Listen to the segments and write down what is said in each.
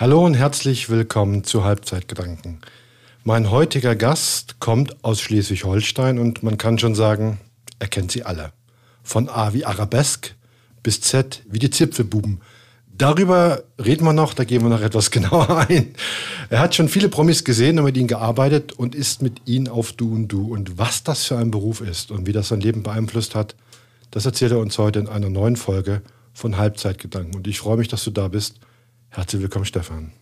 Hallo und herzlich willkommen zu Halbzeitgedanken. Mein heutiger Gast kommt aus Schleswig-Holstein und man kann schon sagen, er kennt sie alle. Von A wie Arabesk bis Z wie die Zipfelbuben. Darüber reden wir noch, da gehen wir noch etwas genauer ein. Er hat schon viele Promis gesehen und mit ihnen gearbeitet und ist mit ihnen auf Du und Du. Und was das für ein Beruf ist und wie das sein Leben beeinflusst hat, das erzählt er uns heute in einer neuen Folge von Halbzeitgedanken. Und ich freue mich, dass du da bist Herzlich willkommen, Stefan.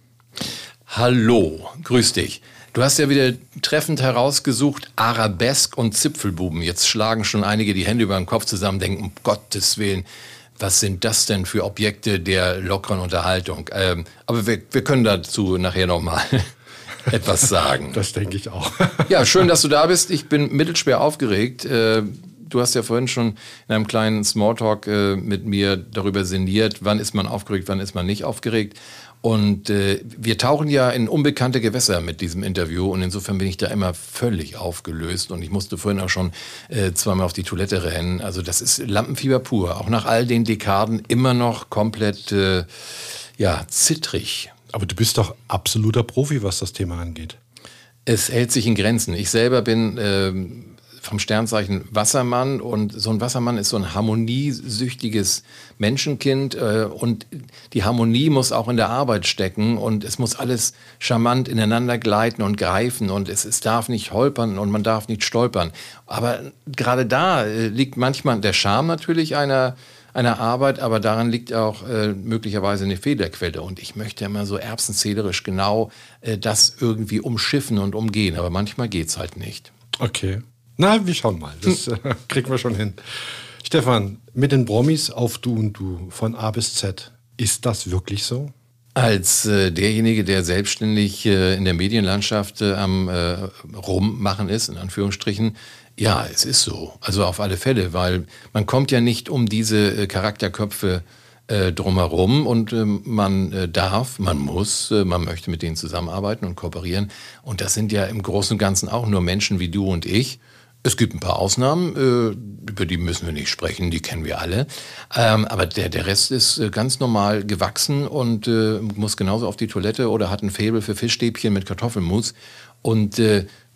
Hallo, grüß dich. Du hast ja wieder treffend herausgesucht, Arabesk und Zipfelbuben. Jetzt schlagen schon einige die Hände über den Kopf zusammen, denken, um Gottes Willen, was sind das denn für Objekte der lockeren Unterhaltung? Ähm, aber wir, wir können dazu nachher nochmal etwas sagen. Das denke ich auch. ja, schön, dass du da bist. Ich bin mittelschwer aufgeregt. Du hast ja vorhin schon in einem kleinen Smalltalk äh, mit mir darüber sinniert, wann ist man aufgeregt, wann ist man nicht aufgeregt. Und äh, wir tauchen ja in unbekannte Gewässer mit diesem Interview und insofern bin ich da immer völlig aufgelöst und ich musste vorhin auch schon äh, zweimal auf die Toilette rennen. Also das ist Lampenfieber pur, auch nach all den Dekaden immer noch komplett äh, ja, zittrig. Aber du bist doch absoluter Profi, was das Thema angeht. Es hält sich in Grenzen. Ich selber bin ähm, vom Sternzeichen Wassermann und so ein Wassermann ist so ein harmoniesüchtiges Menschenkind äh, und die Harmonie muss auch in der Arbeit stecken und es muss alles charmant ineinander gleiten und greifen und es, es darf nicht holpern und man darf nicht stolpern. Aber gerade da äh, liegt manchmal der Charme natürlich einer einer Arbeit, aber daran liegt auch äh, möglicherweise eine Fehlerquelle. Und ich möchte immer so erbsenzählerisch genau äh, das irgendwie umschiffen und umgehen, aber manchmal geht es halt nicht. Okay. Na, wir schauen mal. Das hm. kriegen wir schon hin. Stefan, mit den Promis auf Du und Du von A bis Z, ist das wirklich so? Als äh, derjenige, der selbstständig äh, in der Medienlandschaft äh, am äh, Rummachen ist, in Anführungsstrichen, ja, es ist so. Also auf alle Fälle, weil man kommt ja nicht um diese äh, Charakterköpfe äh, drumherum und ähm, man darf, man muss, man möchte mit denen zusammenarbeiten und kooperieren. Und das sind ja im Großen und Ganzen auch nur Menschen wie du und ich. Es gibt ein paar Ausnahmen, äh, über die müssen wir nicht sprechen, die kennen wir alle. Ähm, aber der, der Rest ist äh, ganz normal gewachsen und äh, muss genauso auf die Toilette oder hat ein Faible für Fischstäbchen mit Kartoffelmus. Und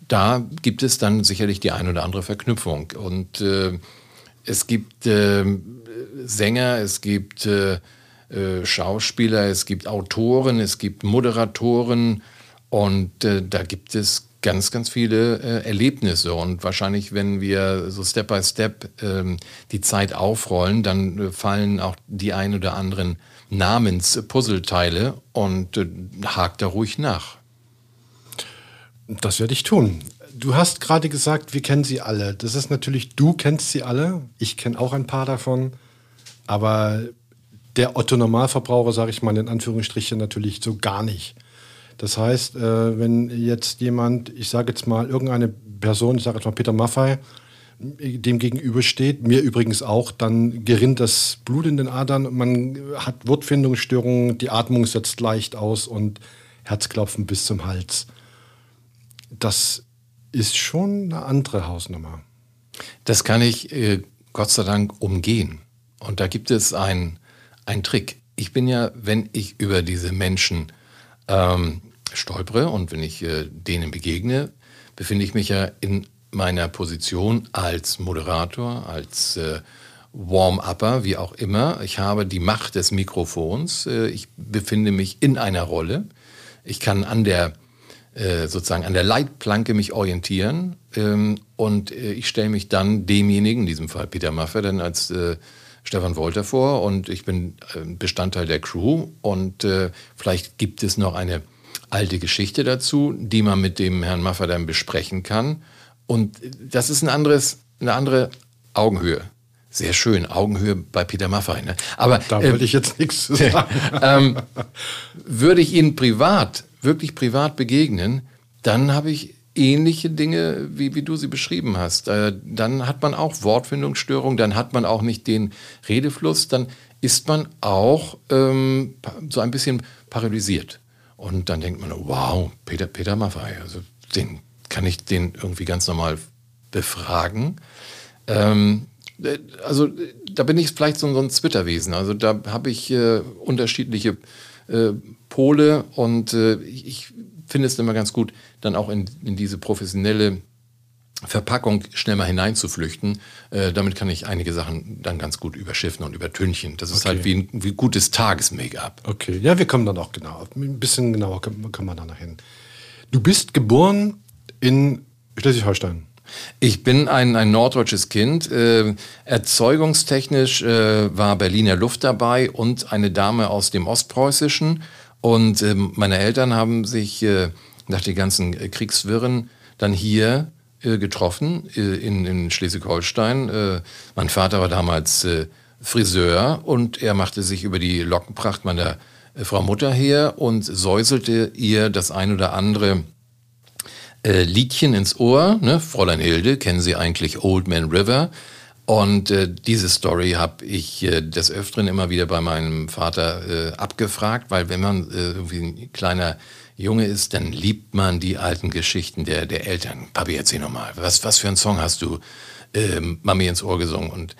da gibt es dann sicherlich die ein oder andere Verknüpfung. Und es gibt Sänger, es gibt Schauspieler, es gibt Autoren, es gibt Moderatoren und da gibt es ganz, ganz viele äh, Erlebnisse. Und wahrscheinlich, wenn wir so Step by Step ähm, die Zeit aufrollen, dann äh, fallen auch die ein oder anderen Namenspuzzleteile und äh, hakt da ruhig nach. Das werde ich tun. Du hast gerade gesagt, wir kennen sie alle. Das ist natürlich, du kennst sie alle. Ich kenne auch ein paar davon. Aber der Otto Normalverbraucher, sage ich mal in Anführungsstrichen, natürlich so gar nicht. Das heißt, äh, wenn jetzt jemand, ich sage jetzt mal, irgendeine Person, ich sage jetzt mal Peter Maffei, dem gegenübersteht, mir übrigens auch, dann gerinnt das Blut in den Adern, man hat Wortfindungsstörungen, die Atmung setzt leicht aus und Herzklopfen bis zum Hals. Das ist schon eine andere Hausnummer. Das kann ich äh, Gott sei Dank umgehen. Und da gibt es einen Trick. Ich bin ja, wenn ich über diese Menschen ähm, stolpere und wenn ich äh, denen begegne, befinde ich mich ja in meiner Position als Moderator, als äh, Warm-Upper, wie auch immer. Ich habe die Macht des Mikrofons. Äh, ich befinde mich in einer Rolle. Ich kann an der äh, sozusagen an der Leitplanke mich orientieren ähm, und äh, ich stelle mich dann demjenigen, in diesem Fall Peter Maffay, dann als äh, Stefan Wolter vor und ich bin Bestandteil der Crew und vielleicht gibt es noch eine alte Geschichte dazu, die man mit dem Herrn Maffer dann besprechen kann. Und das ist ein anderes, eine andere Augenhöhe. Sehr schön, Augenhöhe bei Peter Maffay. Ne? Aber da äh, würde ich jetzt nichts zu sagen. ähm, würde ich Ihnen privat, wirklich privat begegnen, dann habe ich ähnliche Dinge, wie, wie du sie beschrieben hast. Äh, dann hat man auch Wortfindungsstörungen, dann hat man auch nicht den Redefluss, dann ist man auch ähm, so ein bisschen paralysiert. Und dann denkt man, wow, Peter, Peter Maffay, also den kann ich den irgendwie ganz normal befragen. Ähm, äh, also da bin ich vielleicht so, so ein. Also da habe ich äh, unterschiedliche äh, Pole und äh, ich finde es immer ganz gut, dann auch in, in diese professionelle Verpackung schnell mal hineinzuflüchten. Äh, damit kann ich einige Sachen dann ganz gut überschiffen und übertünchen. Das ist okay. halt wie ein wie gutes Tages-Make-up. Okay, ja, wir kommen dann auch genau. Ein bisschen genauer kommen, kommen wir dann noch hin. Du bist geboren in Schleswig-Holstein. Ich bin ein, ein norddeutsches Kind. Äh, erzeugungstechnisch äh, war Berliner Luft dabei und eine Dame aus dem Ostpreußischen. Und äh, meine Eltern haben sich äh, nach den ganzen Kriegswirren dann hier äh, getroffen äh, in, in Schleswig-Holstein. Äh, mein Vater war damals Friseur und er machte sich über die Lockenpracht meiner Frau Mutter her und säuselte ihr das ein oder andere äh, Liedchen ins Ohr. Ne? Fräulein Hilde, kennen Sie eigentlich Old Man River? Und äh, diese Story habe ich äh, des Öfteren immer wieder bei meinem Vater äh, abgefragt, weil wenn man äh, irgendwie ein kleiner Junge ist, dann liebt man die alten Geschichten der, der Eltern. Papi, erzähl nochmal, was, was für einen Song hast du ähm, Mami ins Ohr gesungen? Und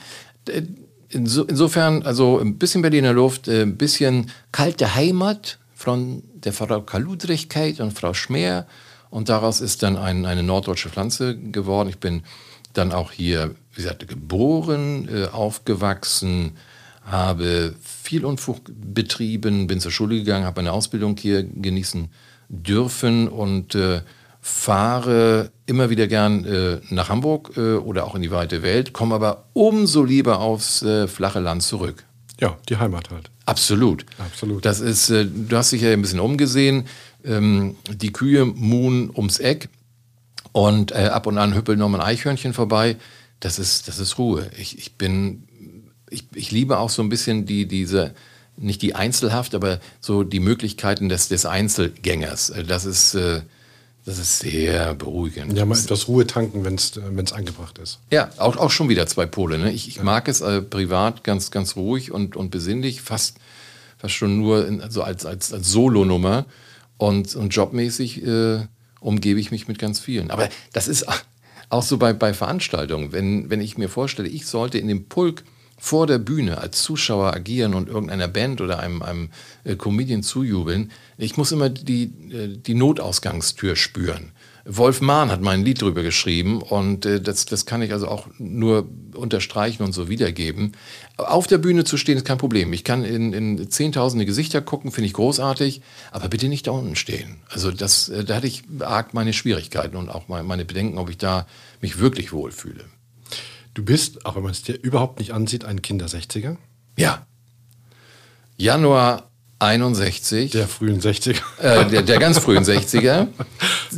äh, inso, insofern, also ein bisschen Berliner Luft, äh, ein bisschen kalte Heimat von der Frau Kaludrigkeit und Frau Schmer. Und daraus ist dann ein, eine norddeutsche Pflanze geworden. Ich bin dann auch hier, wie gesagt, geboren, äh, aufgewachsen, habe viel Unfug betrieben, bin zur Schule gegangen, habe eine Ausbildung hier genießen dürfen und äh, fahre immer wieder gern äh, nach Hamburg äh, oder auch in die weite Welt, komme aber umso lieber aufs flache Land zurück. Ja, die Heimat halt. Absolut. Absolut. Das ist, du hast dich ja ein bisschen umgesehen. Ähm, die Kühe muhen ums Eck und äh, ab und an hüppeln noch ein Eichhörnchen vorbei. Das ist, das ist Ruhe. Ich, ich bin, ich, ich liebe auch so ein bisschen die, diese, nicht die Einzelhaft, aber so die Möglichkeiten des, des Einzelgängers. Äh, das ist, äh, das ist sehr beruhigend. Ja, mal etwas Ruhe tanken, wenn es äh, angebracht ist. Ja, auch, auch schon wieder zwei Pole. Ne? Ich, ich ja. mag es äh, privat ganz, ganz ruhig und, und besinnlich, fast, fast schon nur in, also als, als, als Solonummer. Und, und jobmäßig äh, umgebe ich mich mit ganz vielen. Aber das ist auch so bei, bei Veranstaltungen. Wenn, wenn ich mir vorstelle, ich sollte in dem Pulk vor der Bühne als Zuschauer agieren und irgendeiner Band oder einem, einem äh, Comedian zujubeln, ich muss immer die, äh, die Notausgangstür spüren. Wolf Mahn hat mein Lied drüber geschrieben und äh, das, das kann ich also auch nur unterstreichen und so wiedergeben. Auf der Bühne zu stehen ist kein Problem. Ich kann in, in zehntausende Gesichter gucken, finde ich großartig, aber bitte nicht da unten stehen. Also das, äh, da hatte ich arg meine Schwierigkeiten und auch meine Bedenken, ob ich da mich wirklich wohlfühle. Du bist, auch wenn man es dir überhaupt nicht ansieht, ein Kinder 60er? Ja. Januar 61. Der frühen 60er. Äh, der, der, ganz frühen 60er.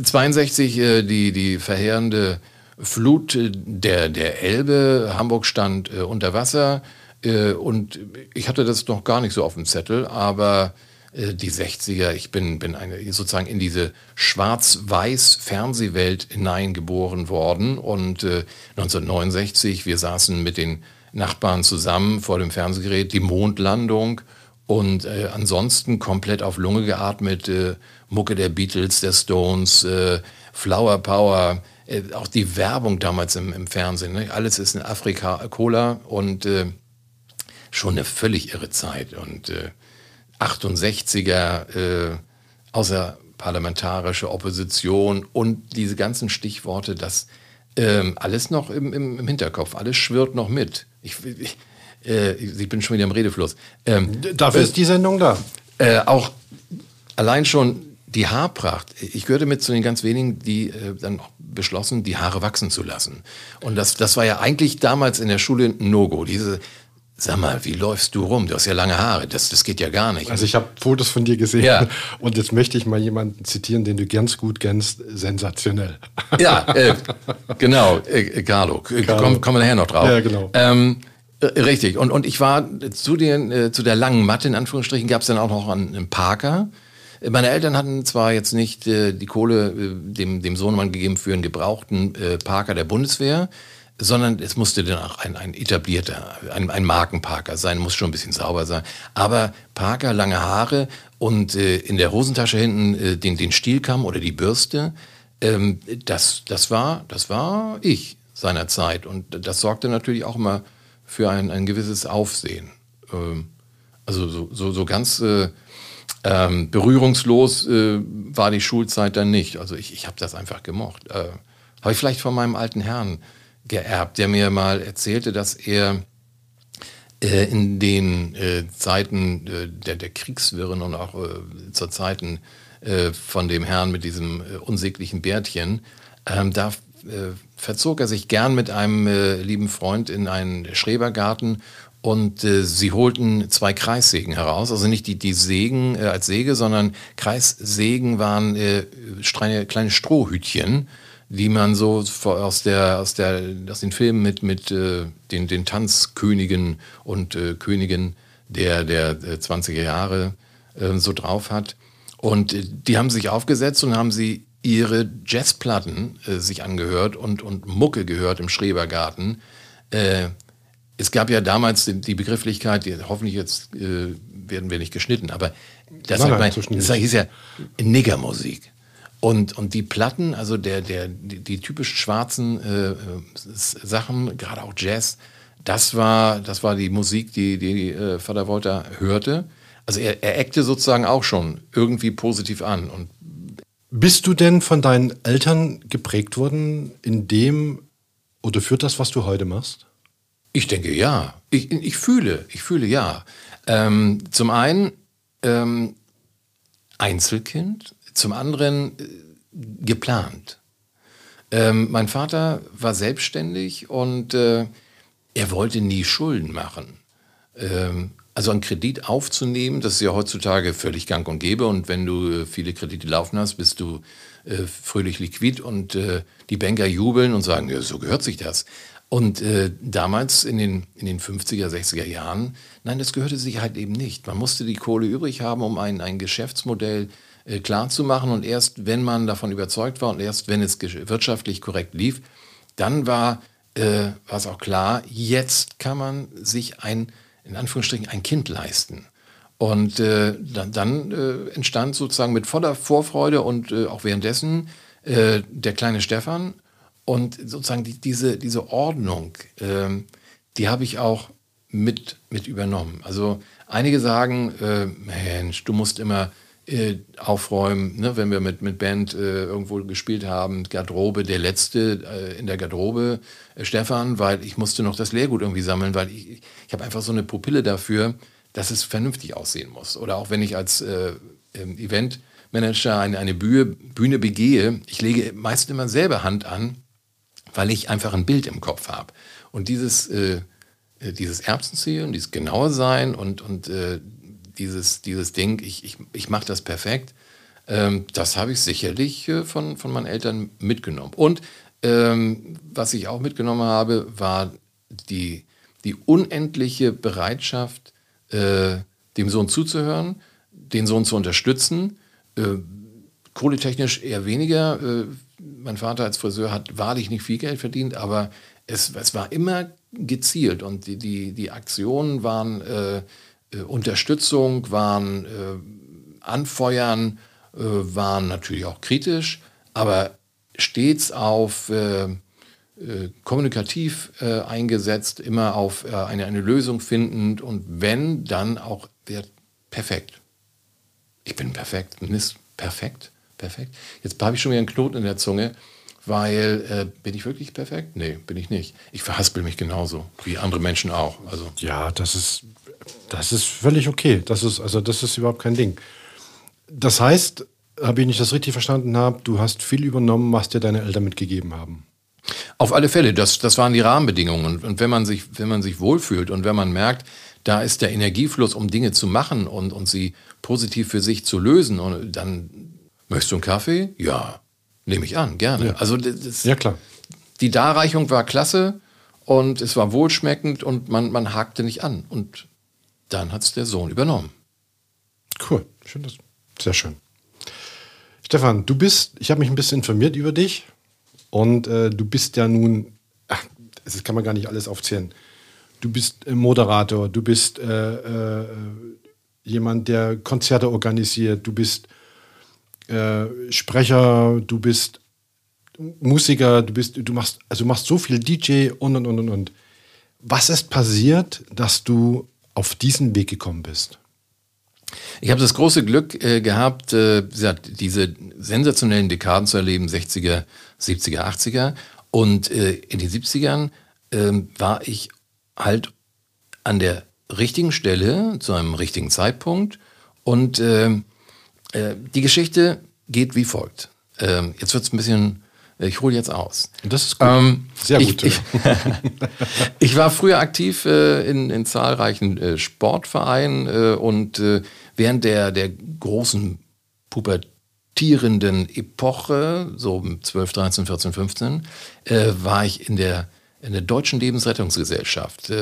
62 äh, die, die verheerende Flut äh, der, der Elbe. Hamburg stand äh, unter Wasser. Äh, und ich hatte das noch gar nicht so auf dem Zettel, aber äh, die 60er, ich bin, bin eine, sozusagen in diese schwarz-weiß Fernsehwelt hineingeboren worden. Und 1969, wir saßen mit den Nachbarn zusammen vor dem Fernsehgerät, die Mondlandung und äh, ansonsten komplett auf Lunge geatmet, äh, Mucke der Beatles, der Stones, äh, Flower Power, äh, auch die Werbung damals im, im Fernsehen. Ne? Alles ist in Afrika Cola und äh, schon eine völlig irre Zeit. Und äh, 68er, äh, außerparlamentarische Opposition und diese ganzen Stichworte, das äh, alles noch im, im, im Hinterkopf, alles schwirrt noch mit. Ich, ich äh, ich bin schon wieder im Redefluss. Ähm, Dafür äh, ist die Sendung da. Äh, auch allein schon die Haarpracht. Ich gehörte mit zu den ganz wenigen, die äh, dann beschlossen, die Haare wachsen zu lassen. Und das, das war ja eigentlich damals in der Schule ein No-Go. Diese, sag mal, wie läufst du rum? Du hast ja lange Haare. Das, das geht ja gar nicht. Also ich habe Fotos von dir gesehen. Ja. Und jetzt möchte ich mal jemanden zitieren, den du ganz gut kennst. Sensationell. Ja, äh, genau. Äh, Carlo. Carlo. Kommen komm wir nachher noch drauf. Ja, genau. Ähm, äh, richtig. Und, und ich war zu, den, äh, zu der langen Matte, in Anführungsstrichen, gab es dann auch noch einen Parker. Meine Eltern hatten zwar jetzt nicht äh, die Kohle äh, dem, dem Sohnemann gegeben für einen gebrauchten äh, Parker der Bundeswehr, sondern es musste dann auch ein, ein etablierter, ein, ein Markenparker sein, muss schon ein bisschen sauber sein. Aber Parker, lange Haare und äh, in der Hosentasche hinten äh, den, den Stielkamm oder die Bürste, ähm, das, das, war, das war ich seinerzeit. Und das sorgte natürlich auch immer für ein, ein gewisses Aufsehen. Ähm, also so, so, so ganz äh, Ähm, berührungslos äh, war die Schulzeit dann nicht. Also ich, ich habe das einfach gemocht. Äh, habe ich vielleicht von meinem alten Herrn geerbt, der mir mal erzählte, dass er äh, in den äh, Zeiten äh, der, der Kriegswirren und auch äh, zur Zeiten von dem Herrn mit diesem unsäglichen Bärtchen, ähm, da verzog er sich gern mit einem lieben Freund in einen Schrebergarten und äh, sie holten zwei Kreissägen heraus, also nicht die, die Sägen äh, als Säge, sondern Kreissägen waren äh, kleine, kleine Strohhütchen, die man so aus, der, aus, der, aus den Filmen mit, mit äh, den, den Tanzkönigen und äh, Königen der, der 20er äh, Jahre äh, so drauf hat. Und äh, die haben sich aufgesetzt und haben sie ihre Jazzplatten äh, sich angehört und, und Mucke gehört im Schrebergarten. Äh, es gab ja damals die, die Begrifflichkeit, die, hoffentlich jetzt äh, werden wir nicht geschnitten, aber das, nein, man, das hieß ja Niggermusik. Und, und die Platten, also der, der, die, die typisch schwarzen äh, Sachen, gerade auch Jazz, das war, das war die Musik, die, die äh, Vater Wolter hörte. Also er, er eckte sozusagen auch schon irgendwie positiv an. Und Bist du denn von deinen Eltern geprägt worden in dem oder für das, was du heute machst? Ich denke ja. Ich, ich fühle, ich fühle ja. Ähm, zum einen ähm, Einzelkind, zum anderen äh, geplant. Ähm, mein Vater war selbstständig und äh, er wollte nie Schulden machen. Ähm, also einen Kredit aufzunehmen, das ist ja heutzutage völlig gang und gäbe. Und wenn du äh, viele Kredite laufen hast, bist du äh, fröhlich liquid und äh, die Banker jubeln und sagen, ja, so gehört sich das. Und äh, damals in den, in den 50er, 60er Jahren, nein, das gehörte sich halt eben nicht. Man musste die Kohle übrig haben, um ein, ein Geschäftsmodell äh, klar zu machen. Und erst wenn man davon überzeugt war und erst wenn es wirtschaftlich korrekt lief, dann war äh, es auch klar, jetzt kann man sich ein, in Anführungsstrichen, ein Kind leisten. Und äh, dann, dann äh, entstand sozusagen mit voller Vorfreude und äh, auch währenddessen äh, der kleine Stefan und sozusagen die, diese, diese Ordnung, ähm, die habe ich auch mit, mit übernommen. Also einige sagen, äh, Mensch, du musst immer äh, aufräumen, ne? wenn wir mit, mit Band äh, irgendwo gespielt haben, Garderobe, der Letzte äh, in der Garderobe, äh, Stefan, weil ich musste noch das Lehrgut irgendwie sammeln, weil ich, ich habe einfach so eine Pupille dafür, dass es vernünftig aussehen muss. Oder auch wenn ich als äh, Eventmanager eine, eine Bühne, Bühne begehe, ich lege meist immer selber Hand an, weil ich einfach ein Bild im Kopf habe. Und dieses, dieses Erbsenziehen, dieses genaue Sein und, und äh, dieses, dieses Ding, ich, ich, ich mache das perfekt, ähm, das habe ich sicherlich äh, von, von meinen Eltern mitgenommen. Und ähm, was ich auch mitgenommen habe, war die, die unendliche Bereitschaft, äh, dem Sohn zuzuhören, den Sohn zu unterstützen. Äh, kohletechnisch eher weniger, äh, mein Vater als Friseur hat wahrlich nicht viel Geld verdient, aber es, es war immer gezielt und die, die, die Aktionen waren äh, Unterstützung, waren äh, Anfeuern, äh, waren natürlich auch kritisch, aber stets auf äh, äh, kommunikativ eingesetzt, immer auf eine, eine Lösung findend und wenn, dann auch wird perfekt. Ich bin perfekt, Mist, perfekt perfekt. Jetzt habe ich schon wieder einen Knoten in der Zunge, weil äh, bin ich wirklich perfekt? Nee, bin ich nicht. Ich verhaspel mich genauso, wie andere Menschen auch. Also. Ja, das ist, das ist völlig okay. Das ist, also das ist überhaupt kein Ding. Das heißt, habe ich nicht das richtig verstanden habe, du hast viel übernommen, was dir deine Eltern mitgegeben haben. Auf alle Fälle, das, das waren die Rahmenbedingungen. Und wenn man, sich, wenn man sich wohlfühlt und wenn man merkt, da ist der Energiefluss, um Dinge zu machen und, und sie positiv für sich zu lösen, und dann Möchtest du einen Kaffee? Ja, nehme ich an, gerne. Ja. Also das, ja, klar. Die Darreichung war klasse und es war wohlschmeckend und man, man hakte nicht an. Und dann hat es der Sohn übernommen. Cool, schön, das, sehr schön. Stefan, du bist, ich habe mich ein bisschen informiert über dich und äh, du bist ja nun, ach, das kann man gar nicht alles aufzählen. Du bist äh, Moderator, du bist äh, äh jemand, der Konzerte organisiert, du bist äh, Sprecher, du bist Musiker, du bist, du machst, also machst so viel DJ und und und und und. Was ist passiert, dass du auf diesen Weg gekommen bist? Ich habe das große Glück äh, gehabt, äh, diese sensationellen Dekaden zu erleben, 60er, 70er, 80er. Und äh, in den 70ern ähm, war ich halt an der richtigen Stelle, zu einem richtigen Zeitpunkt. Und ähm, äh, die Geschichte geht wie folgt. Ähm, jetzt wird es ein bisschen ich hole jetzt aus. Das ist gut. Ähm, Sehr gut. Ich, ich, ich, war früher aktiv äh, in, in, zahlreichen äh, Sportvereinen äh, und äh, während der, der großen pubertierenden Epoche, so 12, 13, 14, 15, war ich in der, in der Deutschen Lebensrettungsgesellschaft.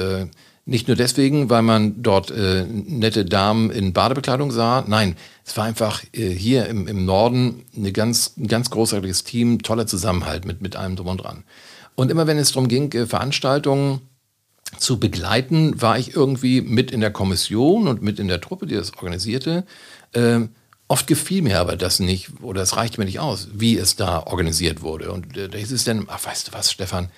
Nicht nur deswegen, weil man dort äh, nette Damen in Badebekleidung sah. Nein, es war einfach äh, hier im, im Norden eine ganz, ein ganz großartiges Team, toller Zusammenhalt mit, mit allem drum und dran. Und immer wenn es darum ging, äh, Veranstaltungen zu begleiten, war ich irgendwie mit in der Kommission und mit in der Truppe, die das organisierte. Äh, oft gefiel mir aber das nicht oder es reichte mir nicht aus, wie es da organisiert wurde. Und äh, da hieß es dann, ach weißt du was, Stefan,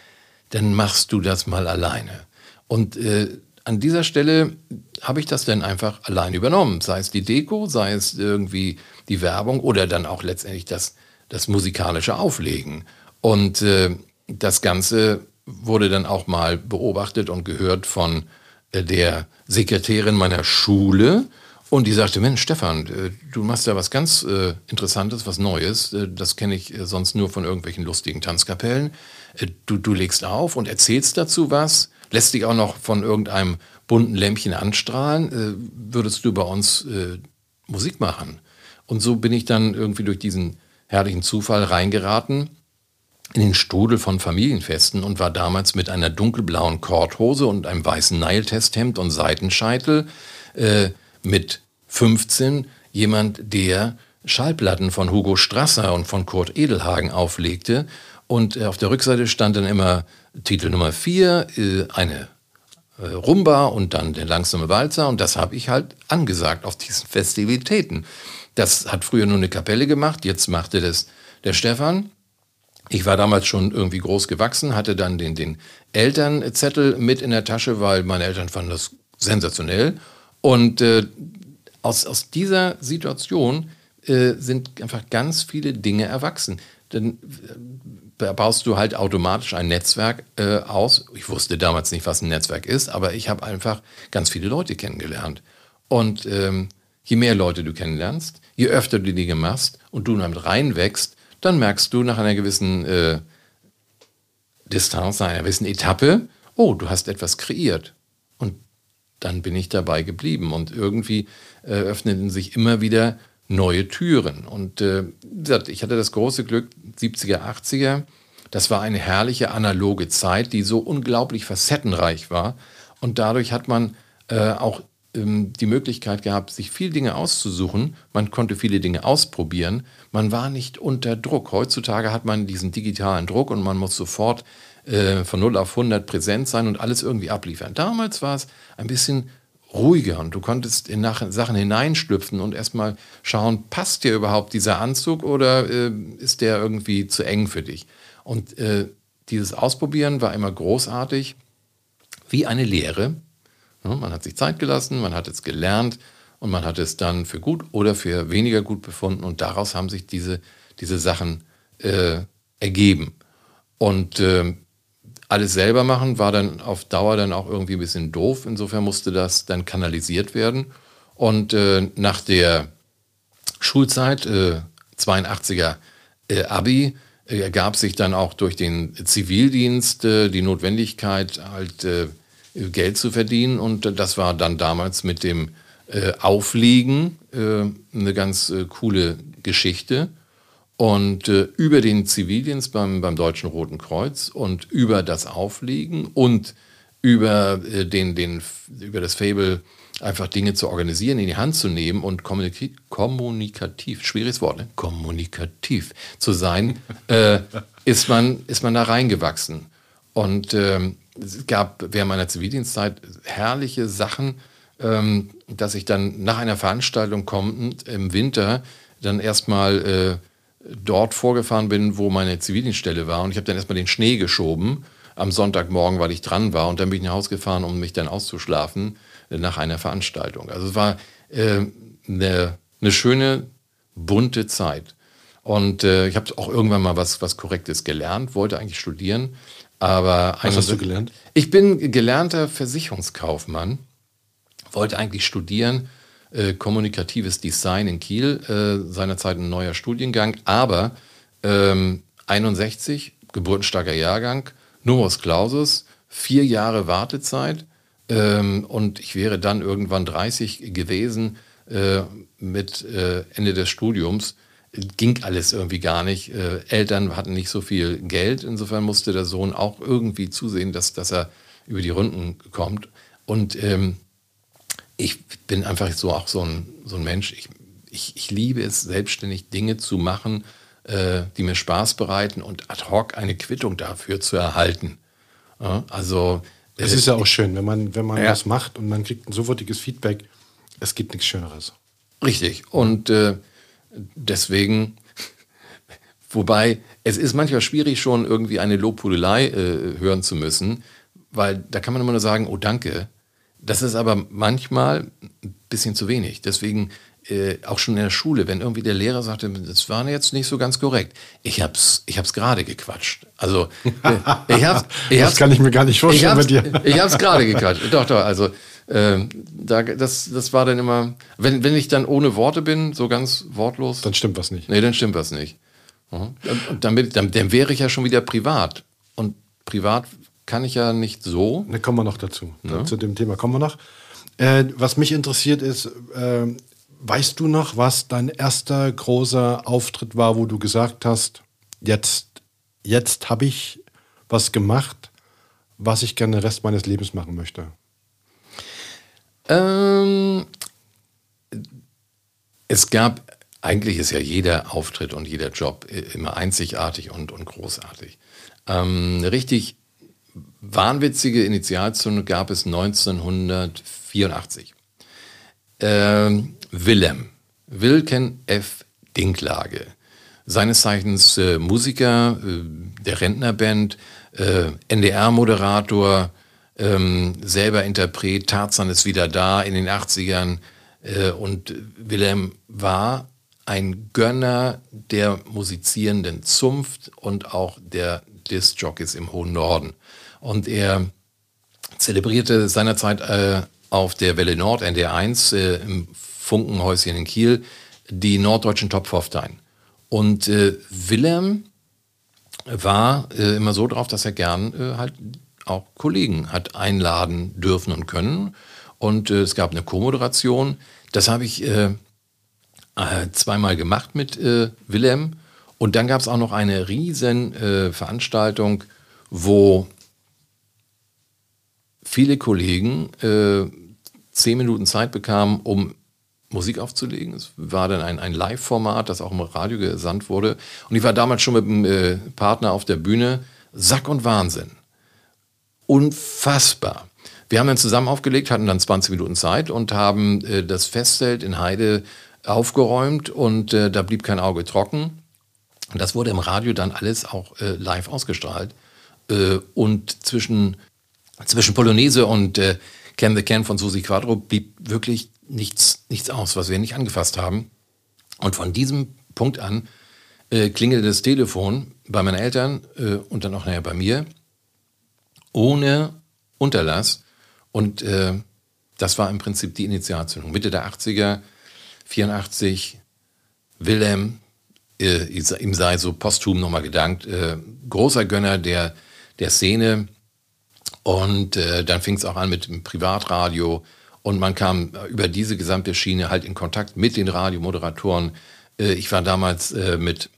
dann machst du das mal alleine. Und äh, an dieser Stelle habe ich das dann einfach allein übernommen. Sei es die Deko, sei es irgendwie die Werbung oder dann auch letztendlich das, das musikalische Auflegen. Und äh, das Ganze wurde dann auch mal beobachtet und gehört von äh, der Sekretärin meiner Schule. Und die sagte, Mensch, Stefan, äh, du machst ja was ganz äh, Interessantes, was Neues. Äh, das kenne ich sonst nur von irgendwelchen lustigen Tanzkapellen. Du, du legst auf und erzählst dazu was lässt dich auch noch von irgendeinem bunten Lämpchen anstrahlen, äh, würdest du bei uns äh, Musik machen. Und so bin ich dann irgendwie durch diesen herrlichen Zufall reingeraten in den Strudel von Familienfesten und war damals mit einer dunkelblauen Korthose und einem weißen Nile-Testhemd und Seitenscheitel äh, mit 15 jemand, der Schallplatten von Hugo Strasser und von Kurt Edelhagen auflegte. Und äh, auf der Rückseite stand dann immer Titel Nummer 4, äh, eine äh, Rumba und dann der langsame Walzer. Und das habe ich halt angesagt auf diesen Festivitäten. Das hat früher nur eine Kapelle gemacht, jetzt machte das der Stefan. Ich war damals schon irgendwie groß gewachsen, hatte dann den, den Elternzettel mit in der Tasche, weil meine Eltern fanden das sensationell. Und äh, aus, aus dieser Situation äh, sind einfach ganz viele Dinge erwachsen. Denn baust du halt automatisch ein Netzwerk äh, aus. Ich wusste damals nicht, was ein Netzwerk ist, aber ich habe einfach ganz viele Leute kennengelernt. Und ähm, je mehr Leute du kennenlernst, je öfter du die Dinge machst und du damit reinwächst, dann merkst du nach einer gewissen äh, Distanz, nach einer gewissen Etappe, oh, du hast etwas kreiert. Und dann bin ich dabei geblieben. Und irgendwie äh, öffneten sich immer wieder neue Türen. Und äh, ich hatte das große Glück, 70er, 80er, das war eine herrliche analoge Zeit, die so unglaublich facettenreich war. Und dadurch hat man äh, auch ähm, die Möglichkeit gehabt, sich viele Dinge auszusuchen. Man konnte viele Dinge ausprobieren. Man war nicht unter Druck. Heutzutage hat man diesen digitalen Druck und man muss sofort äh, von 0 auf 100 präsent sein und alles irgendwie abliefern. Damals war es ein bisschen ruhiger und du konntest in Sachen hineinschlüpfen und erstmal schauen, passt dir überhaupt dieser Anzug oder äh, ist der irgendwie zu eng für dich? Und äh, dieses Ausprobieren war immer großartig, wie eine Lehre. Man hat sich Zeit gelassen, man hat es gelernt und man hat es dann für gut oder für weniger gut befunden und daraus haben sich diese, diese Sachen äh, ergeben. Und äh, alles selber machen war dann auf Dauer dann auch irgendwie ein bisschen doof. Insofern musste das dann kanalisiert werden. Und äh, nach der Schulzeit, äh, 82er äh, Abi, äh, ergab sich dann auch durch den Zivildienst äh, die Notwendigkeit, halt äh, Geld zu verdienen. Und das war dann damals mit dem Aufliegen eine ganz coole Geschichte. Und äh, über den Zivildienst beim, beim Deutschen Roten Kreuz und über das Aufliegen und über, äh, den, den, über das Fable einfach Dinge zu organisieren, in die Hand zu nehmen und kommunikativ, kommunikativ schwieriges Wort, ne? kommunikativ zu sein, äh, ist, man, ist man da reingewachsen. Und ähm, es gab während meiner Zivildienstzeit herrliche Sachen, ähm, dass ich dann nach einer Veranstaltung kommend im Winter dann erstmal äh, dort vorgefahren bin, wo meine Zivildienststelle war. Und ich habe dann erstmal den Schnee geschoben am Sonntagmorgen, weil ich dran war. Und dann bin ich nach Hause gefahren, um mich dann auszuschlafen. nach einer Veranstaltung. Also es war äh, eine, eine schöne, bunte Zeit. Und äh, ich habe auch irgendwann mal was, was Korrektes gelernt, wollte eigentlich studieren. Aber was hast du gelernt? Ich bin gelernter Versicherungskaufmann, wollte eigentlich studieren, äh, kommunikatives Design in Kiel, äh, seinerzeit ein neuer Studiengang, aber ähm, 61, geburtenstarker Jahrgang, Numerus Clausus, vier Jahre Wartezeit ähm, und ich wäre dann irgendwann 30 gewesen äh, mit äh, Ende des Studiums ging alles irgendwie gar nicht. Äh, Eltern hatten nicht so viel Geld, insofern musste der Sohn auch irgendwie zusehen, dass, dass er über die Runden kommt. Und ähm, ich bin einfach so auch so ein, so ein Mensch. Ich, ich, ich liebe es, selbstständig Dinge zu machen, äh, die mir Spaß bereiten und ad hoc eine Quittung dafür zu erhalten. Ja, also es äh, ist ja auch schön, wenn man, wenn man ja. was macht und man kriegt ein sofortiges Feedback. Es gibt nichts Schöneres. Richtig. Und äh, deswegen, wobei es ist manchmal schwierig, schon irgendwie eine Lobhudelei äh, hören zu müssen, weil da kann man immer nur sagen, oh danke. Das ist aber manchmal ein bisschen zu wenig. Deswegen äh, auch schon in der Schule, wenn irgendwie der Lehrer sagte, das war jetzt nicht so ganz korrekt. Ich hab's, ich hab's gerade gequatscht. Also äh, ich hab's, ich hab's, das kann ich mir gar nicht vorstellen bei dir. ich hab's gerade gequatscht. Doch, doch. Also ähm, da, das, das war dann immer, wenn, wenn ich dann ohne Worte bin, so ganz wortlos. Dann stimmt was nicht. Nee, dann stimmt was nicht. Und dann, dann, dann wäre ich ja schon wieder privat. Und privat kann ich ja nicht so. Da kommen wir noch dazu. Ja. Zu dem Thema kommen wir noch. Äh, was mich interessiert ist, äh, weißt du noch, was dein erster großer Auftritt war, wo du gesagt hast, jetzt, jetzt habe ich was gemacht, was ich gerne den Rest meines Lebens machen möchte? Ähm, es gab, eigentlich ist ja jeder Auftritt und jeder Job immer einzigartig und, und großartig. Ähm, richtig wahnwitzige Initialzündung gab es 1984. Ähm, Willem, Wilken F. Dinklage, seines Zeichens äh, Musiker äh, der Rentnerband, äh, NDR-Moderator, ähm, selber Interpret, Tarzan ist wieder da in den 80ern äh, und Wilhelm war ein Gönner der musizierenden Zunft und auch der Disc-Jockeys im hohen Norden. Und er zelebrierte seinerzeit äh, auf der Welle Nord, NDR1, äh, im Funkenhäuschen in Kiel, die norddeutschen Top 15. Und äh, Wilhelm war äh, immer so drauf, dass er gern äh, halt auch Kollegen hat einladen dürfen und können. Und äh, es gab eine Co-Moderation. Das habe ich äh, äh, zweimal gemacht mit Willem. Und dann gab es auch noch eine riesen Veranstaltung, wo viele Kollegen äh, zehn Minuten Zeit bekamen, um Musik aufzulegen. Es war dann ein, ein Live-Format, das auch im Radio gesandt wurde. Und ich war damals schon mit dem Partner auf der Bühne. Sack und Wahnsinn unfassbar. Wir haben dann zusammen aufgelegt, hatten dann 20 Minuten Zeit und haben äh, das Festzelt in Heide aufgeräumt und äh, da blieb kein Auge trocken. Und das wurde im Radio dann alles auch äh, live ausgestrahlt. Äh, und zwischen, zwischen Polonaise und äh, Can the Can von Susi Quadro blieb wirklich nichts, nichts aus, was wir nicht angefasst haben. Und von diesem Punkt an äh, klingelte das Telefon bei meinen Eltern äh, und dann auch nachher bei mir ohne Unterlass. Und äh, das war im Prinzip die Initialzündung. Mitte der 80er, 84, Wilhelm, äh, ihm sei so posthum nochmal gedankt, äh, großer Gönner der, der Szene. Und äh, dann fing es auch an mit dem Privatradio. Und man kam über diese gesamte Schiene halt in Kontakt mit den Radiomoderatoren. Äh, ich war damals äh, mit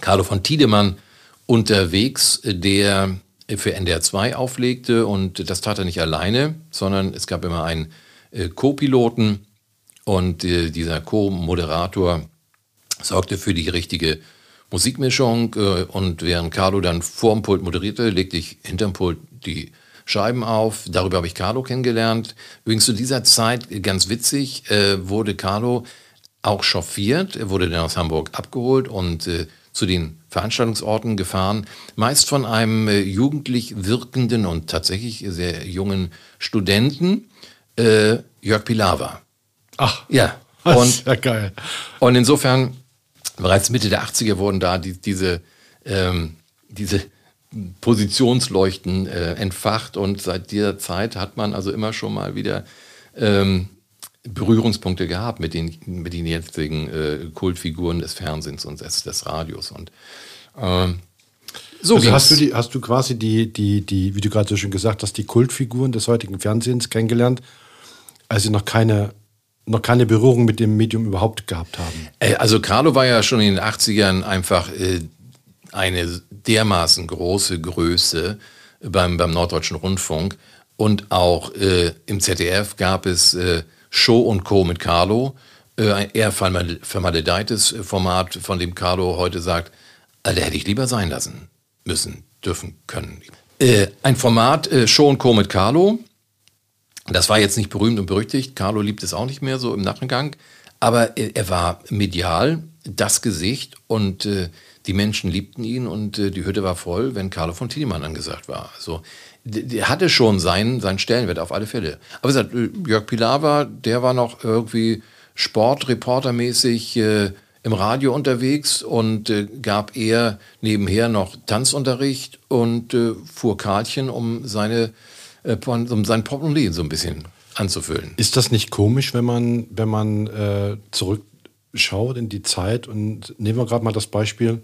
Carlo von Tiedemann unterwegs, der für NDR 2 auflegte und das tat er nicht alleine, sondern es gab immer einen äh, Co-Piloten und äh, dieser Co-Moderator sorgte für die richtige Musikmischung äh, und während Carlo dann vorm Pult moderierte, legte ich hinterm Pult die Scheiben auf. Darüber habe ich Carlo kennengelernt. Übrigens zu dieser Zeit, ganz witzig, äh, wurde Carlo auch chauffiert. Er wurde dann aus Hamburg abgeholt und äh, zu den Veranstaltungsorten gefahren, meist von einem äh, jugendlich wirkenden und tatsächlich sehr jungen Studenten. äh, Jörg Pilawa. Ach, ja. Und, ja geil. Und insofern, bereits Mitte der 80er wurden da die, diese, ähm, diese Positionsleuchten äh, entfacht und seit dieser Zeit hat man also immer schon mal wieder ähm, Berührungspunkte gehabt mit den, mit den jetzigen äh, Kultfiguren des Fernsehens und des, des Radios. Und ähm, so also hast du, die, hast du quasi die, die, die, wie du gerade so schön gesagt hast, die Kultfiguren des heutigen Fernsehens kennengelernt, als sie noch keine, noch keine Berührung mit dem Medium überhaupt gehabt haben? Äh, also Carlo war ja schon in den 80ern einfach äh, eine dermaßen große Größe beim, beim Norddeutschen Rundfunk. Und auch äh, im ZDF gab es äh, Show und Co. mit Carlo. Äh, ein eher vermaledeites Format, von dem Carlo heute sagt, da hätte ich lieber sein lassen müssen, dürfen, können. Äh, ein Format, äh, Show und Co. mit Carlo. Das war jetzt nicht berühmt und berüchtigt. Carlo liebt es auch nicht mehr so im Nachgang. Aber er, er war medial das Gesicht und äh, die Menschen liebten ihn und äh, die Hütte war voll, wenn Carlo von Tiedemann angesagt war. Also der hatte schon seinen, seinen Stellenwert auf alle Fälle. Aber wie gesagt, äh, Jörg Pilawa, der war noch irgendwie Sportreportermäßig äh, im Radio unterwegs und äh, gab eher nebenher noch Tanzunterricht und äh, fuhr Kartchen, um seine äh, um sein Portemonnaie so ein bisschen anzufüllen. Ist das nicht komisch, wenn man, wenn man äh, zurückschaut in die Zeit und nehmen wir gerade mal das Beispiel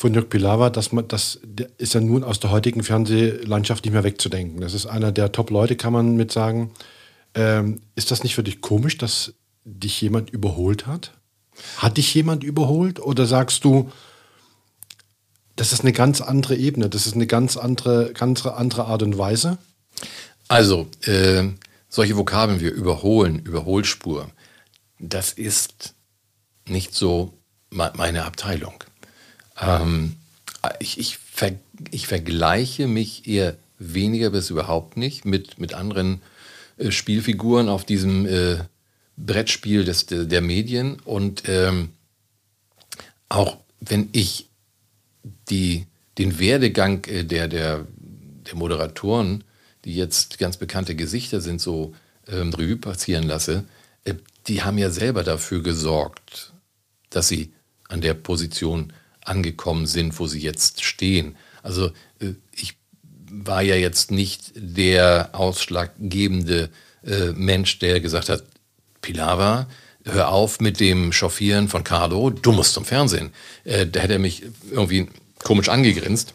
von Jörg Pilawa, dass man, das ist ja nun aus der heutigen Fernsehlandschaft nicht mehr wegzudenken. Das ist einer der Top-Leute, kann man mit sagen. Ähm, ist das nicht für dich komisch, dass dich jemand überholt hat? Hat dich jemand überholt oder sagst du, das ist eine ganz andere Ebene, das ist eine ganz andere, ganz andere Art und Weise? Also, äh, solche Vokabeln wie überholen, Überholspur, das ist nicht so meine Abteilung. Ähm, ich, ich, ver, ich, vergleiche mich eher weniger bis überhaupt nicht mit, mit anderen äh, Spielfiguren auf diesem äh, Brettspiel des, der, der Medien. Und ähm, auch wenn ich die, den Werdegang äh, der, der, der Moderatoren, die jetzt ganz bekannte Gesichter sind, so ähm, Revue passieren lasse, äh, die haben ja selber dafür gesorgt, dass sie an der Position angekommen sind, wo sie jetzt stehen. Also äh, ich war ja jetzt nicht der ausschlaggebende äh, Mensch, der gesagt hat, Pilawa, hör auf mit dem Chauffieren von Carlo, du musst zum Fernsehen. Äh, da hätte er mich irgendwie komisch angegrinst.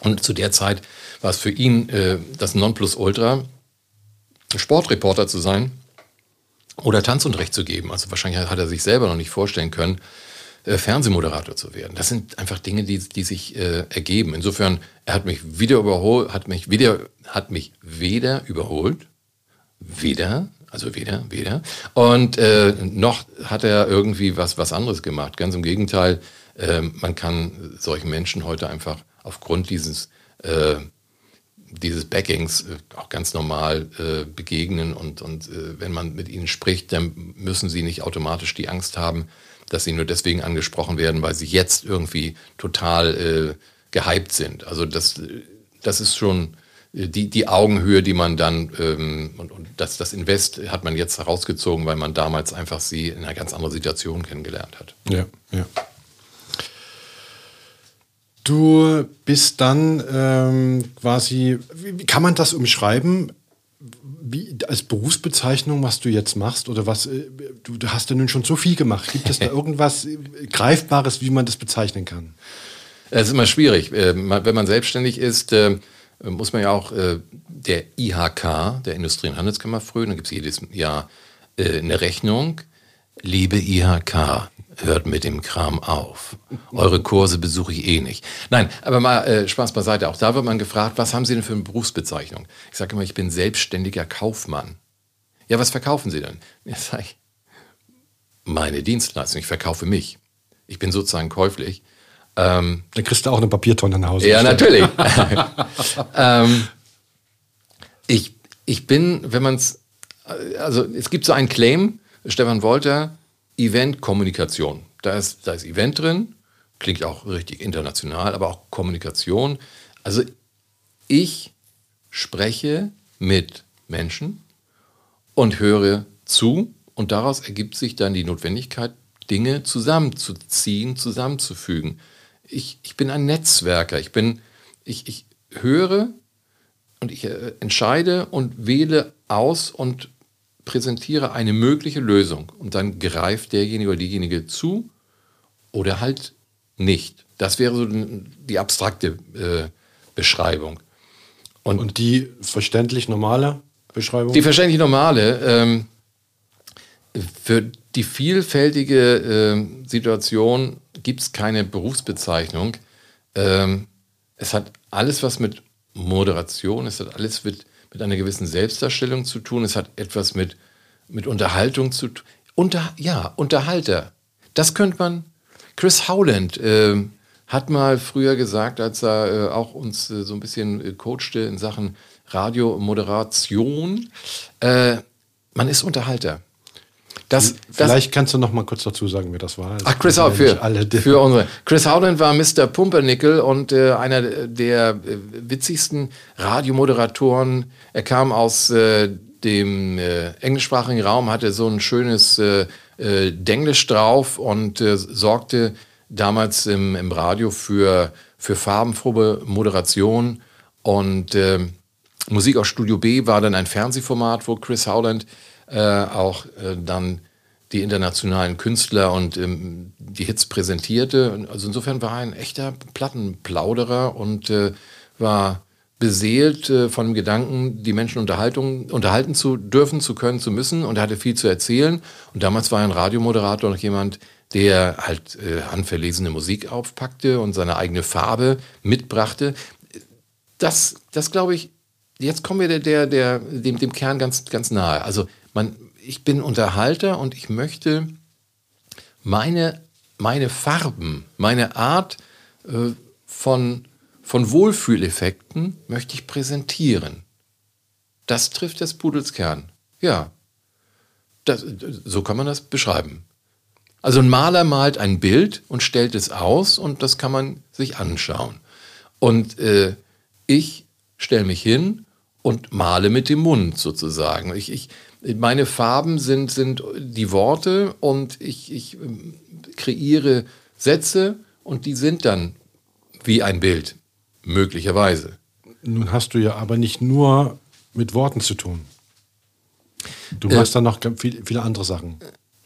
Und zu der Zeit war es für ihn das Nonplusultra, Sportreporter zu sein oder Tanzunterricht zu geben. Also wahrscheinlich hat er sich selber noch nicht vorstellen können, äh, Fernsehmoderator zu werden. Das sind einfach Dinge, die, die sich äh, ergeben. Insofern, er hat mich wieder überholt, hat mich wieder, hat mich weder überholt, weder also weder, weder. Und äh, noch hat er irgendwie was, was anderes gemacht. Ganz im Gegenteil, äh, man kann solchen Menschen heute einfach aufgrund dieses, äh, dieses Backings äh, auch ganz normal äh, begegnen. Und, und äh, wenn man mit ihnen spricht, dann müssen sie nicht automatisch die Angst haben, dass sie nur deswegen angesprochen werden, weil sie jetzt irgendwie total gehypt sind. Also das, das ist schon die, die Augenhöhe, die man dann, ähm, und, und das, das Invest hat man jetzt herausgezogen, weil man damals einfach sie in einer ganz anderen Situation kennengelernt hat. Ja, ja. Du bist dann ähm, quasi, wie kann man das umschreiben? Wie, als Berufsbezeichnung, was du jetzt machst oder was, äh, du, hast ja nun schon so viel gemacht. Gibt es da irgendwas Greifbares, wie man das bezeichnen kann? Es ist immer schwierig. Äh, wenn man selbstständig ist, äh, äh, muss man ja auch äh, der IHK, der Industrie- und Handelskammer früh, dann gibt es jedes Jahr äh, eine Rechnung. Liebe IHK, hört mit dem Kram auf. Eure Kurse besuche ich eh nicht. Nein, aber mal äh, Spaß beiseite. Auch da wird man gefragt, was haben Sie denn für eine Berufsbezeichnung? Ich sage immer, ich bin selbstständiger Kaufmann. Ja, was verkaufen Sie denn? Ja, sag ich, meine Dienstleistung. Ich verkaufe mich. Ich bin sozusagen käuflich. Ähm, Dann kriegst du auch eine Papiertonne nach Hause. Ja, natürlich. ähm, ich, ich bin, wenn man es, also es gibt so einen Claim, Stefan Wolter, Event-Kommunikation. Da ist, da ist Event drin, klingt auch richtig international, aber auch Kommunikation. Also ich spreche mit Menschen und höre zu und daraus ergibt sich dann die Notwendigkeit, Dinge zusammenzuziehen, zusammenzufügen. Ich, ich bin ein Netzwerker, ich bin, ich, ich höre und ich äh, entscheide und wähle aus und präsentiere eine mögliche Lösung. Und dann greift derjenige oder diejenige zu oder halt nicht. Das wäre so die abstrakte äh, Beschreibung. Und, und, die verständlich normale Beschreibung? Die verständlich normale. Ähm, für die vielfältige äh, Situation gibt es keine Berufsbezeichnung. Ähm, es hat alles was mit Moderation, es hat alles mit, mit einer gewissen Selbstdarstellung zu tun, es hat etwas mit, mit Unterhaltung zu tun. Unter, ja, Unterhalter. Das könnte man. Chris Howland äh, hat mal früher gesagt, als er äh, auch uns äh, so ein bisschen äh, coachte in Sachen Radiomoderation, äh, man ist Unterhalter. Das, Vielleicht das, kannst du noch mal kurz dazu sagen, wer das war. Also Ach, Chris Howland, für, alle, für unsere. Chris Howland war Mr. Pumpernickel und äh, einer der äh, witzigsten Radiomoderatoren. Er kam aus äh, dem äh, englischsprachigen Raum, hatte so ein schönes äh, äh, Denglisch drauf und sorgte damals im, im Radio für, für farbenfrohe Moderation. Und Musik aus Studio B war dann ein Fernsehformat, wo Chris Howland auch äh, dann die internationalen Künstler und ähm, die Hits präsentierte. Also insofern war er ein echter Plattenplauderer und äh, war beseelt äh, von dem Gedanken, die Menschen Unterhaltung, unterhalten zu dürfen, zu können, zu müssen. Und er hatte viel zu erzählen. Und damals war er ein Radiomoderator noch jemand, der halt äh, Musik aufpackte und seine eigene Farbe mitbrachte. Das, das glaube ich, jetzt kommen wir der, der, der, dem, dem Kern ganz, ganz nahe. Also man, ich bin Unterhalter und ich möchte meine, meine Farben, meine Art äh, von, von Wohlfühleffekten möchte ich präsentieren. Das trifft des Pudels Kern. Ja, das, so kann man das beschreiben. Also ein Maler malt ein Bild und stellt es aus und das kann man sich anschauen. Und äh, ich stelle mich hin und male mit dem Mund sozusagen. Ich, ich, meine Farben sind, sind die Worte und ich, ich ähm, kreiere Sätze und die sind dann wie ein Bild, möglicherweise. Nun hast du ja aber nicht nur mit Worten zu tun. Du äh, machst dann noch viel, viele andere Sachen.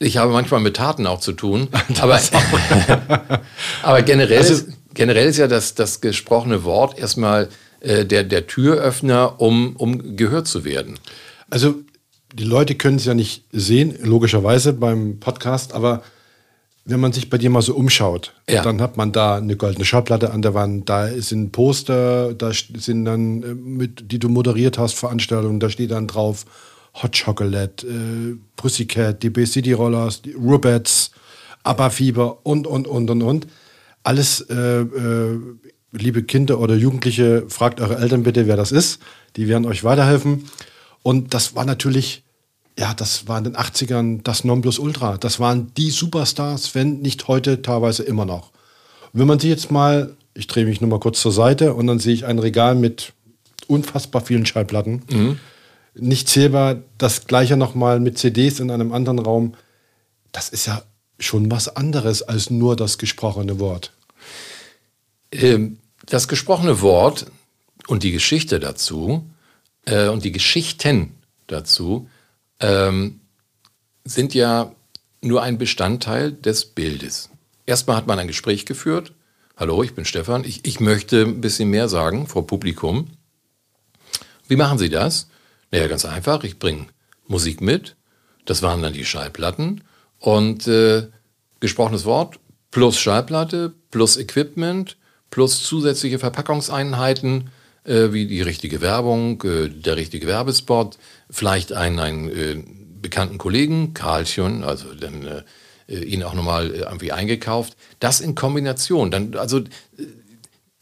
Ich habe manchmal mit Taten auch zu tun. aber, aber generell, also, ist, generell ist ja das, das gesprochene Wort erstmal äh, der, der Türöffner, um, um gehört zu werden. Also die Leute können es ja nicht sehen, logischerweise beim Podcast, aber wenn man sich bei dir mal so umschaut, ja. dann hat man da eine goldene Schallplatte an der Wand, da sind Poster, da sind dann, äh, mit, die du moderiert hast, Veranstaltungen, da steht dann drauf Hot Chocolate, äh, Pussycat, die Bay-City Rollers, die Rubettes, ABBA Fieber und, und, und, und, und. Alles, äh, äh, liebe Kinder oder Jugendliche, fragt eure Eltern bitte, wer das ist. Die werden euch weiterhelfen. Und das war natürlich, ja, das war in den 80ern das Nonplusultra. Das waren die Superstars, wenn nicht heute teilweise immer noch. Und wenn man sich jetzt mal, ich drehe mich nur mal kurz zur Seite und dann sehe ich ein Regal mit unfassbar vielen Schallplatten. Mhm. Nicht zählbar, das gleiche nochmal mit CDs in einem anderen Raum. Das ist ja schon was anderes als nur das gesprochene Wort. Ähm, das gesprochene Wort und die Geschichte dazu äh, und die Geschichten dazu ähm, sind ja nur ein Bestandteil des Bildes. Erstmal hat man ein Gespräch geführt. Hallo, ich bin Stefan. Ich, ich möchte ein bisschen mehr sagen vor Publikum. Wie machen Sie das? Naja, ganz einfach. Ich bringe Musik mit. Das waren dann die Schallplatten. Und äh, gesprochenes Wort plus Schallplatte plus Equipment plus zusätzliche Verpackungseinheiten äh, wie die richtige Werbung, äh, der richtige Werbespot, vielleicht einen, einen äh, bekannten Kollegen, Karlchen, also dann äh, äh, ihn auch nochmal äh, irgendwie eingekauft. Das in Kombination. Dann, also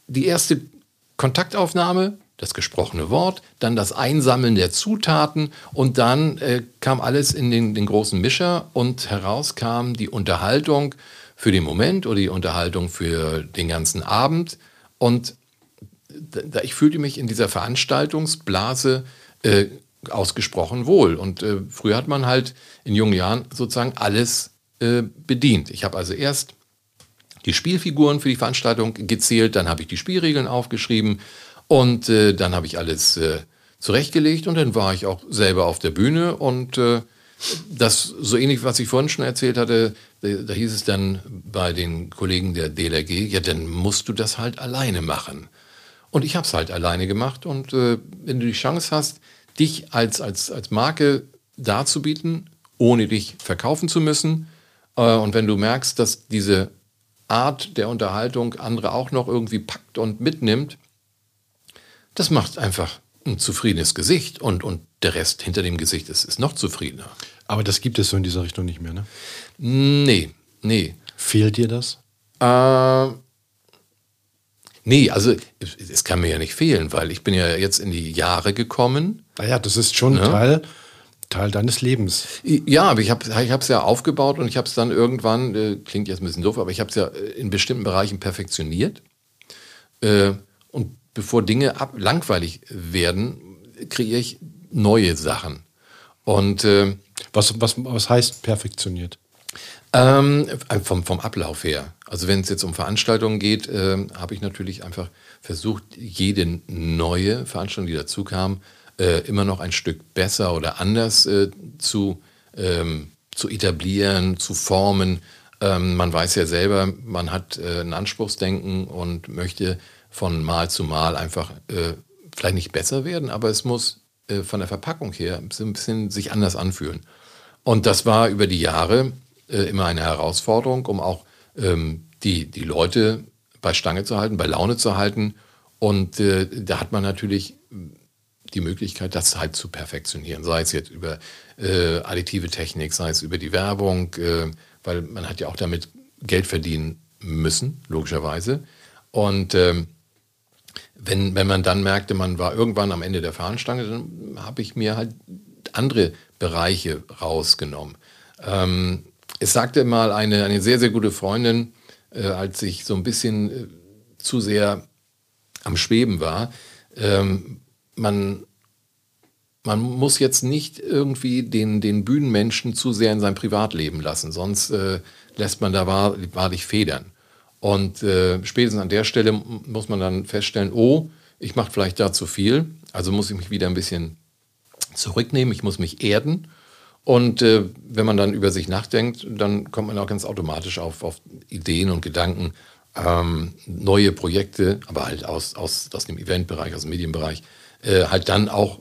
die erste Kontaktaufnahme, das gesprochene Wort, dann das Einsammeln der Zutaten und dann äh, kam alles in den, den, großen Mischer und heraus kam die Unterhaltung für den Moment oder die Unterhaltung für den ganzen Abend. Und ich fühlte mich in dieser Veranstaltungsblase äh, ausgesprochen wohl. Und äh, früher hat man halt in jungen Jahren sozusagen alles äh, bedient. Ich habe also erst die Spielfiguren für die Veranstaltung gezählt, dann habe ich die Spielregeln aufgeschrieben und äh, dann habe ich alles äh, zurechtgelegt und dann war ich auch selber auf der Bühne und äh, das so ähnlich, was ich vorhin schon erzählt hatte, da, da, hieß es dann bei den Kollegen der DLRG, ja, dann musst du das halt alleine machen. Und ich habe es halt alleine gemacht und äh, wenn du die Chance hast, dich als, als, als Marke darzubieten, ohne dich verkaufen zu müssen, äh, und wenn du merkst, dass diese Art der Unterhaltung andere auch noch irgendwie packt und mitnimmt, das macht einfach ein zufriedenes Gesicht und, und der Rest hinter dem Gesicht ist, ist noch zufriedener. Aber das gibt es so in dieser Richtung nicht mehr, ne? Nee, nee. Fehlt dir das? Äh, nee, also es kann mir ja nicht fehlen, weil ich bin ja jetzt in die Jahre gekommen. Naja, das ist schon ja. Teil, Teil deines Lebens. Ja, aber ich habe es ja aufgebaut und ich habe es dann irgendwann, äh, klingt jetzt ein bisschen doof, aber ich habe es ja äh, in bestimmten Bereichen perfektioniert. Äh, und bevor Dinge ab, langweilig werden, kreiere ich neue Sachen. Und äh, was, was, was heißt perfektioniert? Ähm, vom, vom Ablauf her. Also wenn es jetzt um Veranstaltungen geht, äh, habe ich natürlich einfach versucht, jede neue Veranstaltung, die dazu kam, äh, immer noch ein Stück besser oder anders äh, zu, ähm, zu etablieren, zu formen. Ähm, man weiß ja selber, man hat äh, ein Anspruchsdenken und möchte von Mal zu Mal einfach äh, vielleicht nicht besser werden, aber es muss äh, von der Verpackung her ein bisschen sich anders anfühlen. Und das war über die Jahre immer eine Herausforderung, um auch die, die Leute bei Stange zu halten, bei Laune zu halten. Und äh, da hat man natürlich die Möglichkeit, das halt zu perfektionieren, sei es jetzt über äh, additive Technik, sei es über die Werbung, äh, weil man hat ja auch damit Geld verdienen müssen, logischerweise. Und ähm, wenn, wenn man dann merkte, man war irgendwann am Ende der Fahnenstange, dann habe ich mir halt andere Bereiche rausgenommen. Ähm, es sagte mal eine, eine sehr, sehr gute Freundin, äh, als ich so ein bisschen äh, zu sehr am Schweben war, ähm, man, man muss jetzt nicht irgendwie den, den Bühnenmenschen zu sehr in sein Privatleben lassen, sonst äh, lässt man da wahr, wahrlich federn. Und äh, spätestens an der Stelle muss man dann feststellen, oh, ich mache vielleicht da zu viel, also muss ich mich wieder ein bisschen zurücknehmen, ich muss mich erden. Und äh, wenn man dann über sich nachdenkt, dann kommt man auch ganz automatisch auf, auf Ideen und Gedanken, ähm, neue Projekte, aber halt aus, aus, aus dem Eventbereich, aus dem Medienbereich, äh, halt dann auch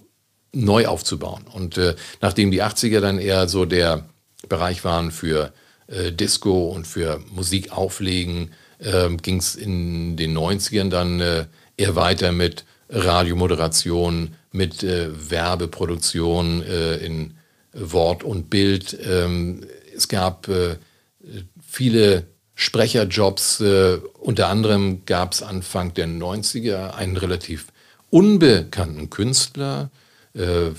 neu aufzubauen. Und äh, nachdem die 80er dann eher so der Bereich waren für äh, Disco und für Musik auflegen, äh, ging es in den 90ern dann äh, eher weiter mit Radiomoderation, mit äh, Werbeproduktion in Wort und Bild. Ähm, es gab äh, viele Sprecherjobs. Äh, unter anderem gab es Anfang der 90er einen relativ unbekannten Künstler. Äh,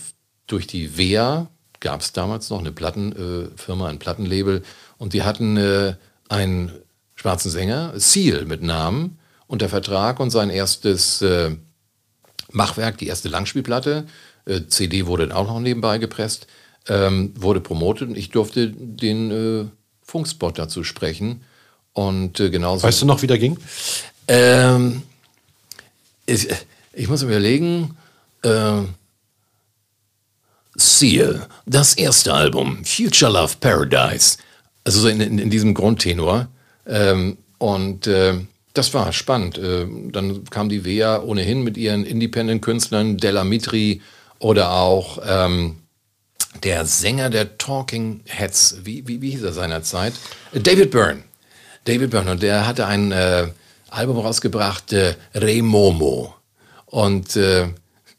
durch die WEA gab es damals noch eine Plattenfirma, ein Plattenlabel. Und die hatten einen schwarzen Sänger, Seal mit Namen, unter Vertrag und sein erstes Machwerk, die erste Langspielplatte, CD wurde dann auch noch nebenbei gepresst, ähm, wurde promotet und ich durfte den äh, Funkspot dazu sprechen. Und äh, genauso. Weißt du noch, wie der ging? Ähm, ich, ich, muss überlegen. Äh, Seal, das erste Album, Future Love Paradise. Also so in, in, in diesem Grundtenor. Ähm, und äh, das war spannend. Äh, dann kam die Wea ohnehin mit ihren Independent-Künstlern, Della Mitri oder auch ähm, der Sänger der Talking Heads, wie, wie, wie hieß er seinerzeit? David Byrne. David Byrne. Und der hatte ein äh, Album rausgebracht, äh, Re Momo. Und äh,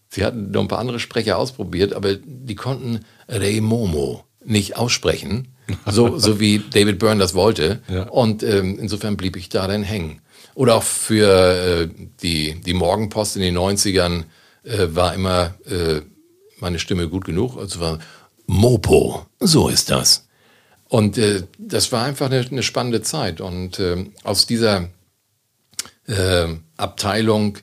sie hatten noch ein paar andere Sprecher ausprobiert, aber die konnten Re Momo nicht aussprechen so, so wie David Byrne das wollte. Ja. Und ähm, insofern blieb ich da dann hängen. Oder auch für äh, die, die Morgenpost in den 90ern äh, war immer äh, meine Stimme gut genug. Also war Mopo, so ist das. Und äh, das war einfach eine, eine spannende Zeit. Und äh, aus dieser äh, Abteilung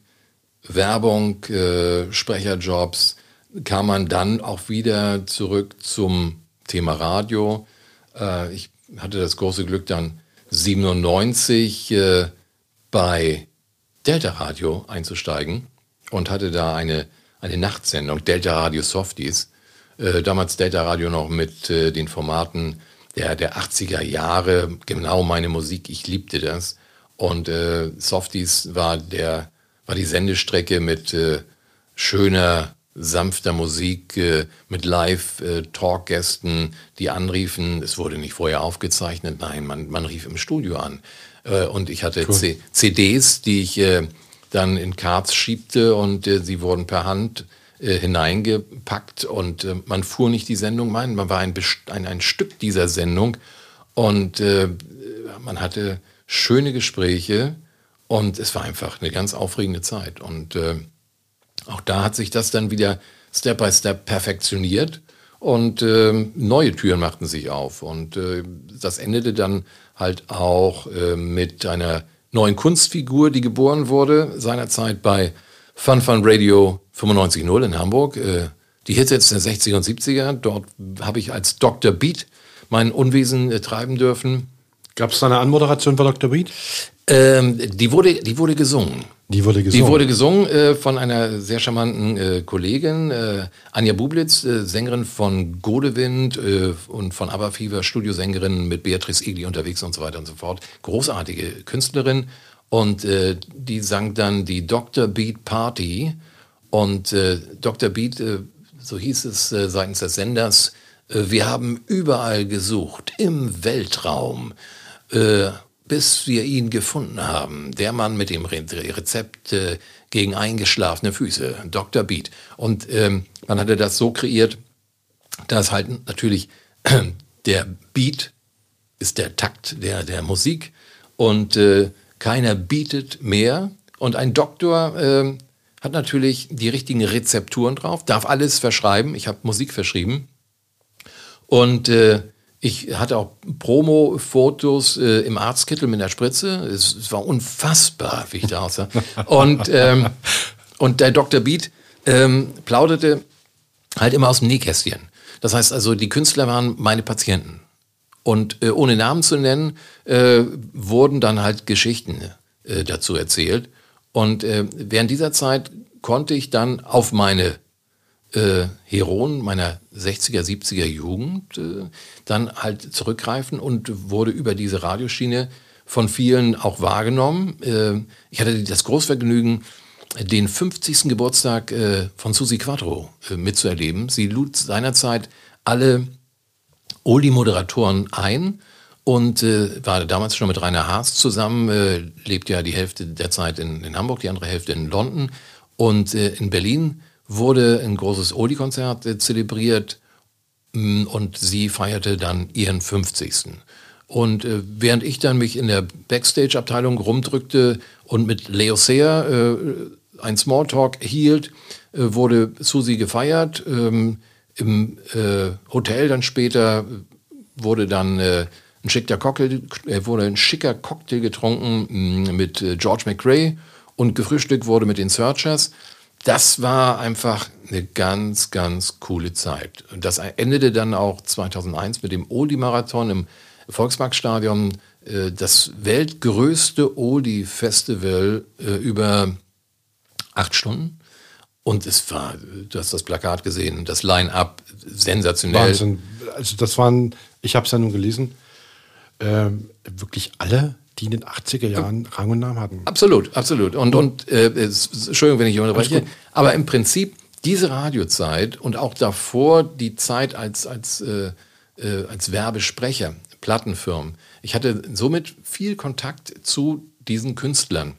Werbung, äh, Sprecherjobs, kam man dann auch wieder zurück zum Thema Radio. Äh, ich hatte das große Glück, dann 97 äh, bei Delta Radio einzusteigen und hatte da eine, eine Nachtsendung, Delta Radio Softies. Äh, damals Delta Radio noch mit äh, den Formaten der, der 80er Jahre, genau meine Musik, ich liebte das. Und äh, Softies war, der, war die Sendestrecke mit äh, schöner, sanfter Musik, äh, mit Live-Talk-Gästen, die anriefen. Es wurde nicht vorher aufgezeichnet, nein, man, man rief im Studio an. Und ich hatte cool. CDs, die ich dann in Cards schiebte und sie wurden per Hand äh, hineingepackt und äh, man fuhr nicht die Sendung mein, man war ein, ein, ein Stück dieser Sendung und äh, man hatte schöne Gespräche und es war einfach eine ganz aufregende Zeit und äh, auch da hat sich das dann wieder Step by Step perfektioniert und äh, neue Türen machten sich auf und äh, das endete dann halt auch äh, mit einer neuen Kunstfigur, die geboren wurde, seinerzeit bei Fun Fun Radio 95.0 in Hamburg. Äh, die Hits der 60er und 70er. Dort habe ich als Dr. Beat mein Unwesen äh, treiben dürfen. Gab es da eine Anmoderation bei Dr. Beat? Ähm, die, wurde, die wurde gesungen. Die wurde gesungen. Die wurde gesungen äh, von einer sehr charmanten äh, Kollegin, äh, Anja Bublitz, äh, Sängerin von Godewind und von Aberfieber, Studiosängerin mit Beatrice Egli unterwegs und so weiter und so fort. Großartige Künstlerin. Und äh, die sang dann die Dr. Beat Party. Und Dr. Beat, so hieß es seitens des Senders, wir haben überall gesucht, im Weltraum bis wir ihn gefunden haben. Der Mann mit dem Rezept äh, gegen eingeschlafene Füße, Dr. Beat. Und ähm, man hatte das so kreiert, dass halt natürlich der Beat ist der Takt der, der Musik und äh, keiner bietet mehr. Und ein Doktor äh, hat natürlich die richtigen Rezepturen drauf, darf alles verschreiben. Ich habe Musik verschrieben. Und äh, ich hatte auch Promo-Fotos äh, im Arztkittel mit der Spritze. Es, es, war unfassbar, wie ich da aussah. und, ähm, und der Dr. Beat ähm, plauderte halt immer aus dem Nähkästchen. Das heißt also, die Künstler waren meine Patienten. Und äh, ohne Namen zu nennen, äh, wurden dann halt Geschichten äh, dazu erzählt. Und äh, während dieser Zeit konnte ich dann auf meine äh, Heroen meiner 60er, 70er Jugend äh, dann halt zurückgreifen und wurde über diese Radioschiene von vielen auch wahrgenommen. Ich hatte das Großvergnügen, den 50. Geburtstag von Susi Quattro mitzuerleben. Sie lud seinerzeit alle Oldie-Moderatoren ein und äh, war damals schon mit Rainer Haas zusammen, äh, lebt ja die Hälfte der Zeit in, in Hamburg, die andere Hälfte in London. Und äh, in Berlin wurde ein großes Oldie-Konzert äh, zelebriert mh, mm, und sie feierte dann ihren 50. Und äh, während ich dann mich in der Backstage-Abteilung rumdrückte und mit Leo Sayer äh, ein Smalltalk hielt, äh, wurde Susi gefeiert. Ähm, Im äh, Hotel dann später wurde dann äh, ein schicker Cocktail, wurde ein schicker Cocktail getrunken mm, mit George McRae und gefrühstückt wurde mit den Searchers das war einfach eine ganz, ganz coole Zeit. Und das endete dann auch 2001 mit dem Oldie-Marathon im Volksparkstadion. Äh, das weltgrößte Oldie-Festival äh, über acht Stunden. Und es war, du hast das Plakat gesehen, das Line-Up, sensationell. Wahnsinn. Also das waren, ich habe es ja nun gelesen, ähm, wirklich alle die in den 80er Jahren Rang und Namen hatten. Absolut, absolut. Und, und äh, Entschuldigung, wenn ich unterbreche, aber im Prinzip diese Radiozeit und auch davor die Zeit als, als, äh, äh, als Werbesprecher, Plattenfirmen. Ich hatte somit viel Kontakt zu diesen Künstlern.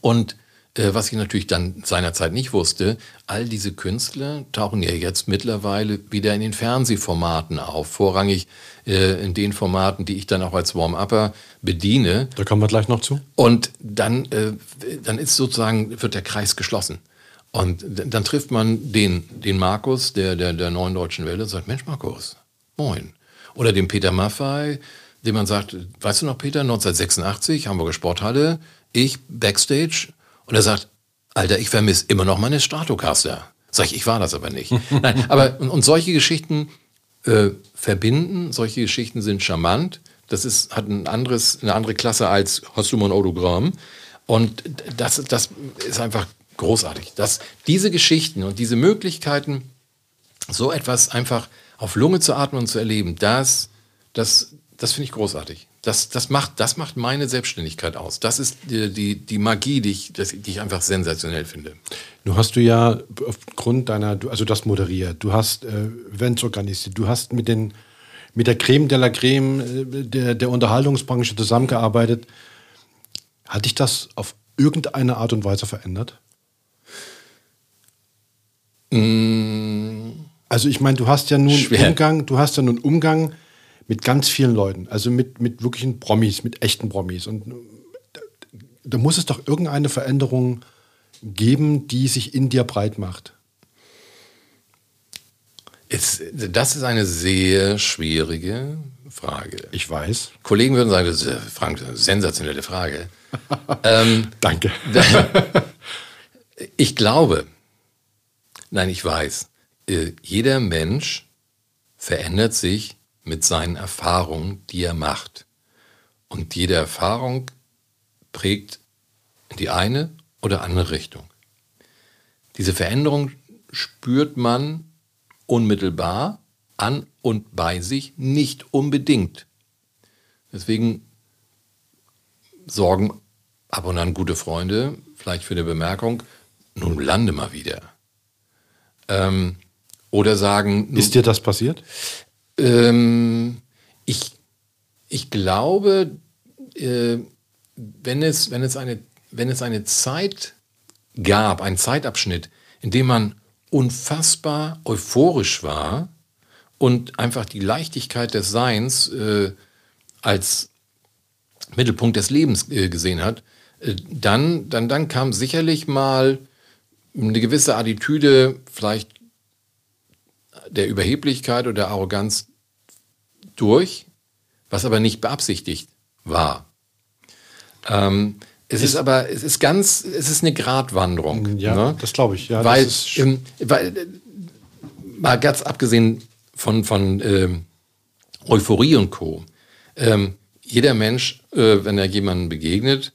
Und äh, was ich natürlich dann seinerzeit nicht wusste, all diese Künstler tauchen ja jetzt mittlerweile wieder in den Fernsehformaten auf. Vorrangig äh, in den Formaten, die ich dann auch als Warm-Upper bediene. Da kommen wir gleich noch zu. Und dann, äh, dann ist sozusagen, wird der Kreis geschlossen. Und dann trifft man den, den Markus der, der, der Neuen Deutschen Welle und sagt, Mensch Markus, moin. Oder den Peter Maffei, dem man sagt, weißt du noch Peter, 1986, Hamburger Sporthalle, ich Backstage. Und er sagt, Alter, ich vermisse immer noch meine Stratocaster. Sag ich, ich war das aber nicht. Nein, aber und, und solche Geschichten äh, verbinden, solche Geschichten sind charmant. Das ist, hat ein anderes, eine andere Klasse als hast du mal ein Autogramm. Und das, das ist einfach großartig. Dass diese Geschichten und diese Möglichkeiten, so etwas einfach auf Lunge zu atmen und zu erleben, das, das, das finde ich großartig. Das, das, macht, das macht meine Selbstständigkeit aus. Das ist die, die, die Magie, die ich, das, die ich einfach sensationell finde. Du hast du ja aufgrund deiner, also das moderiert, du hast äh, Events organisiert, du hast mit, den, mit der Creme de la Creme äh, der, der Unterhaltungsbranche zusammengearbeitet. Hat dich das auf irgendeine Art und Weise verändert? Mm. Also ich meine, du hast ja nun Schwer. Umgang, du hast ja nun Umgang mit ganz vielen Leuten, also mit, mit wirklichen Promis, mit echten Promis. Und da, da muss es doch irgendeine Veränderung geben, die sich in dir breit macht. Ist, das ist eine sehr schwierige Frage. Ich weiß. Kollegen würden sagen, das ist, äh, Frank, eine sensationelle Frage. ähm, Danke. ich glaube, nein, ich weiß, äh, jeder Mensch verändert sich mit seinen Erfahrungen, die er macht. Und jede Erfahrung prägt die eine oder andere Richtung. Diese Veränderung spürt man unmittelbar an und bei sich nicht unbedingt. Deswegen sorgen ab und an gute Freunde vielleicht für eine Bemerkung, nun lande mal wieder. Ähm, oder sagen, Ist dir das passiert? Ähm, ich, ich glaube, äh, wenn, es, wenn, es eine, wenn es eine Zeit gab, einen Zeitabschnitt, in dem man unfassbar euphorisch war und einfach die Leichtigkeit des Seins äh, als Mittelpunkt des Lebens äh, gesehen hat, äh, dann, dann, dann kam sicherlich mal eine gewisse Attitüde, vielleicht der Überheblichkeit oder der Arroganz durch, was aber nicht beabsichtigt war. Ähm, es ist, aber, es ist ganz, es ist eine Gratwanderung. Ja, ne? das glaube ich. Ja, weil, ist, ähm, weil, äh, mal ganz abgesehen von, von ähm, Euphorie und Co. Ähm, jeder Mensch, äh, wenn er jemandem begegnet,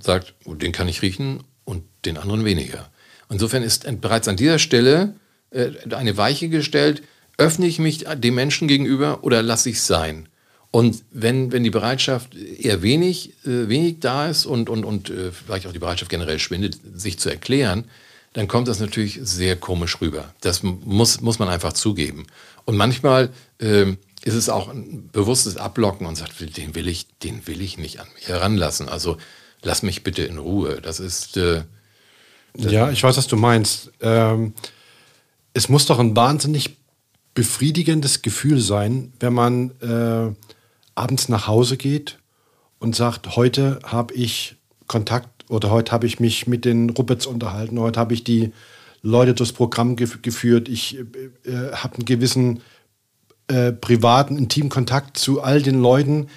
sagt, oh, den kann ich riechen und den anderen weniger. Insofern ist bereits an dieser Stelle äh, eine Weiche gestellt, öffne ich mich dem Menschen gegenüber oder lasse ich es sein? Und wenn, wenn die Bereitschaft eher wenig, äh, wenig da ist und, und, und äh, vielleicht auch die Bereitschaft generell schwindet, sich zu erklären, dann kommt das natürlich sehr komisch rüber. Das muss, muss man einfach zugeben. Und manchmal ähm, ist es auch ein bewusstes Ablocken und sagt, den will ich, den will ich nicht an mich heranlassen. Also lass mich bitte in Ruhe. Das ist äh, ja, ich weiß, was du meinst. Ähm, es muss doch ein wahnsinnig befriedigendes Gefühl sein, wenn man äh, abends nach Hause geht und sagt, heute habe ich Kontakt oder heute habe ich mich mit den Ruppets unterhalten, heute habe ich die Leute durchs Programm gef geführt, ich äh, äh, habe einen gewissen äh, privaten, intimen Kontakt zu all den Leuten,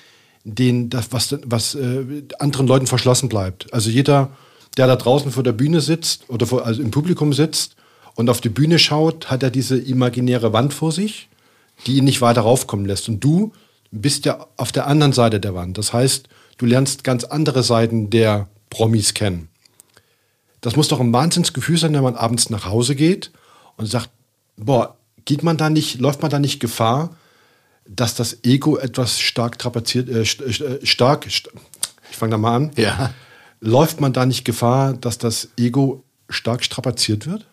denen das, was, was äh, anderen Leuten verschlossen bleibt. Also jeder, der da draußen vor der Bühne sitzt oder vor, also im Publikum sitzt und auf die Bühne schaut, hat er diese imaginäre Wand vor sich, die ihn nicht weiter raufkommen lässt. Und du bist ja auf der anderen Seite der Wand. Das heißt, du lernst ganz andere Seiten der Promis kennen. Das muss doch ein Wahnsinnsgefühl sein, wenn man abends nach Hause geht und sagt, boah, geht man da nicht, läuft man da nicht Gefahr, dass das Ego etwas stark trapaziert, äh, stark, st ich fange da mal an. Ja. Läuft man da nicht Gefahr, dass das Ego stark strapaziert wird?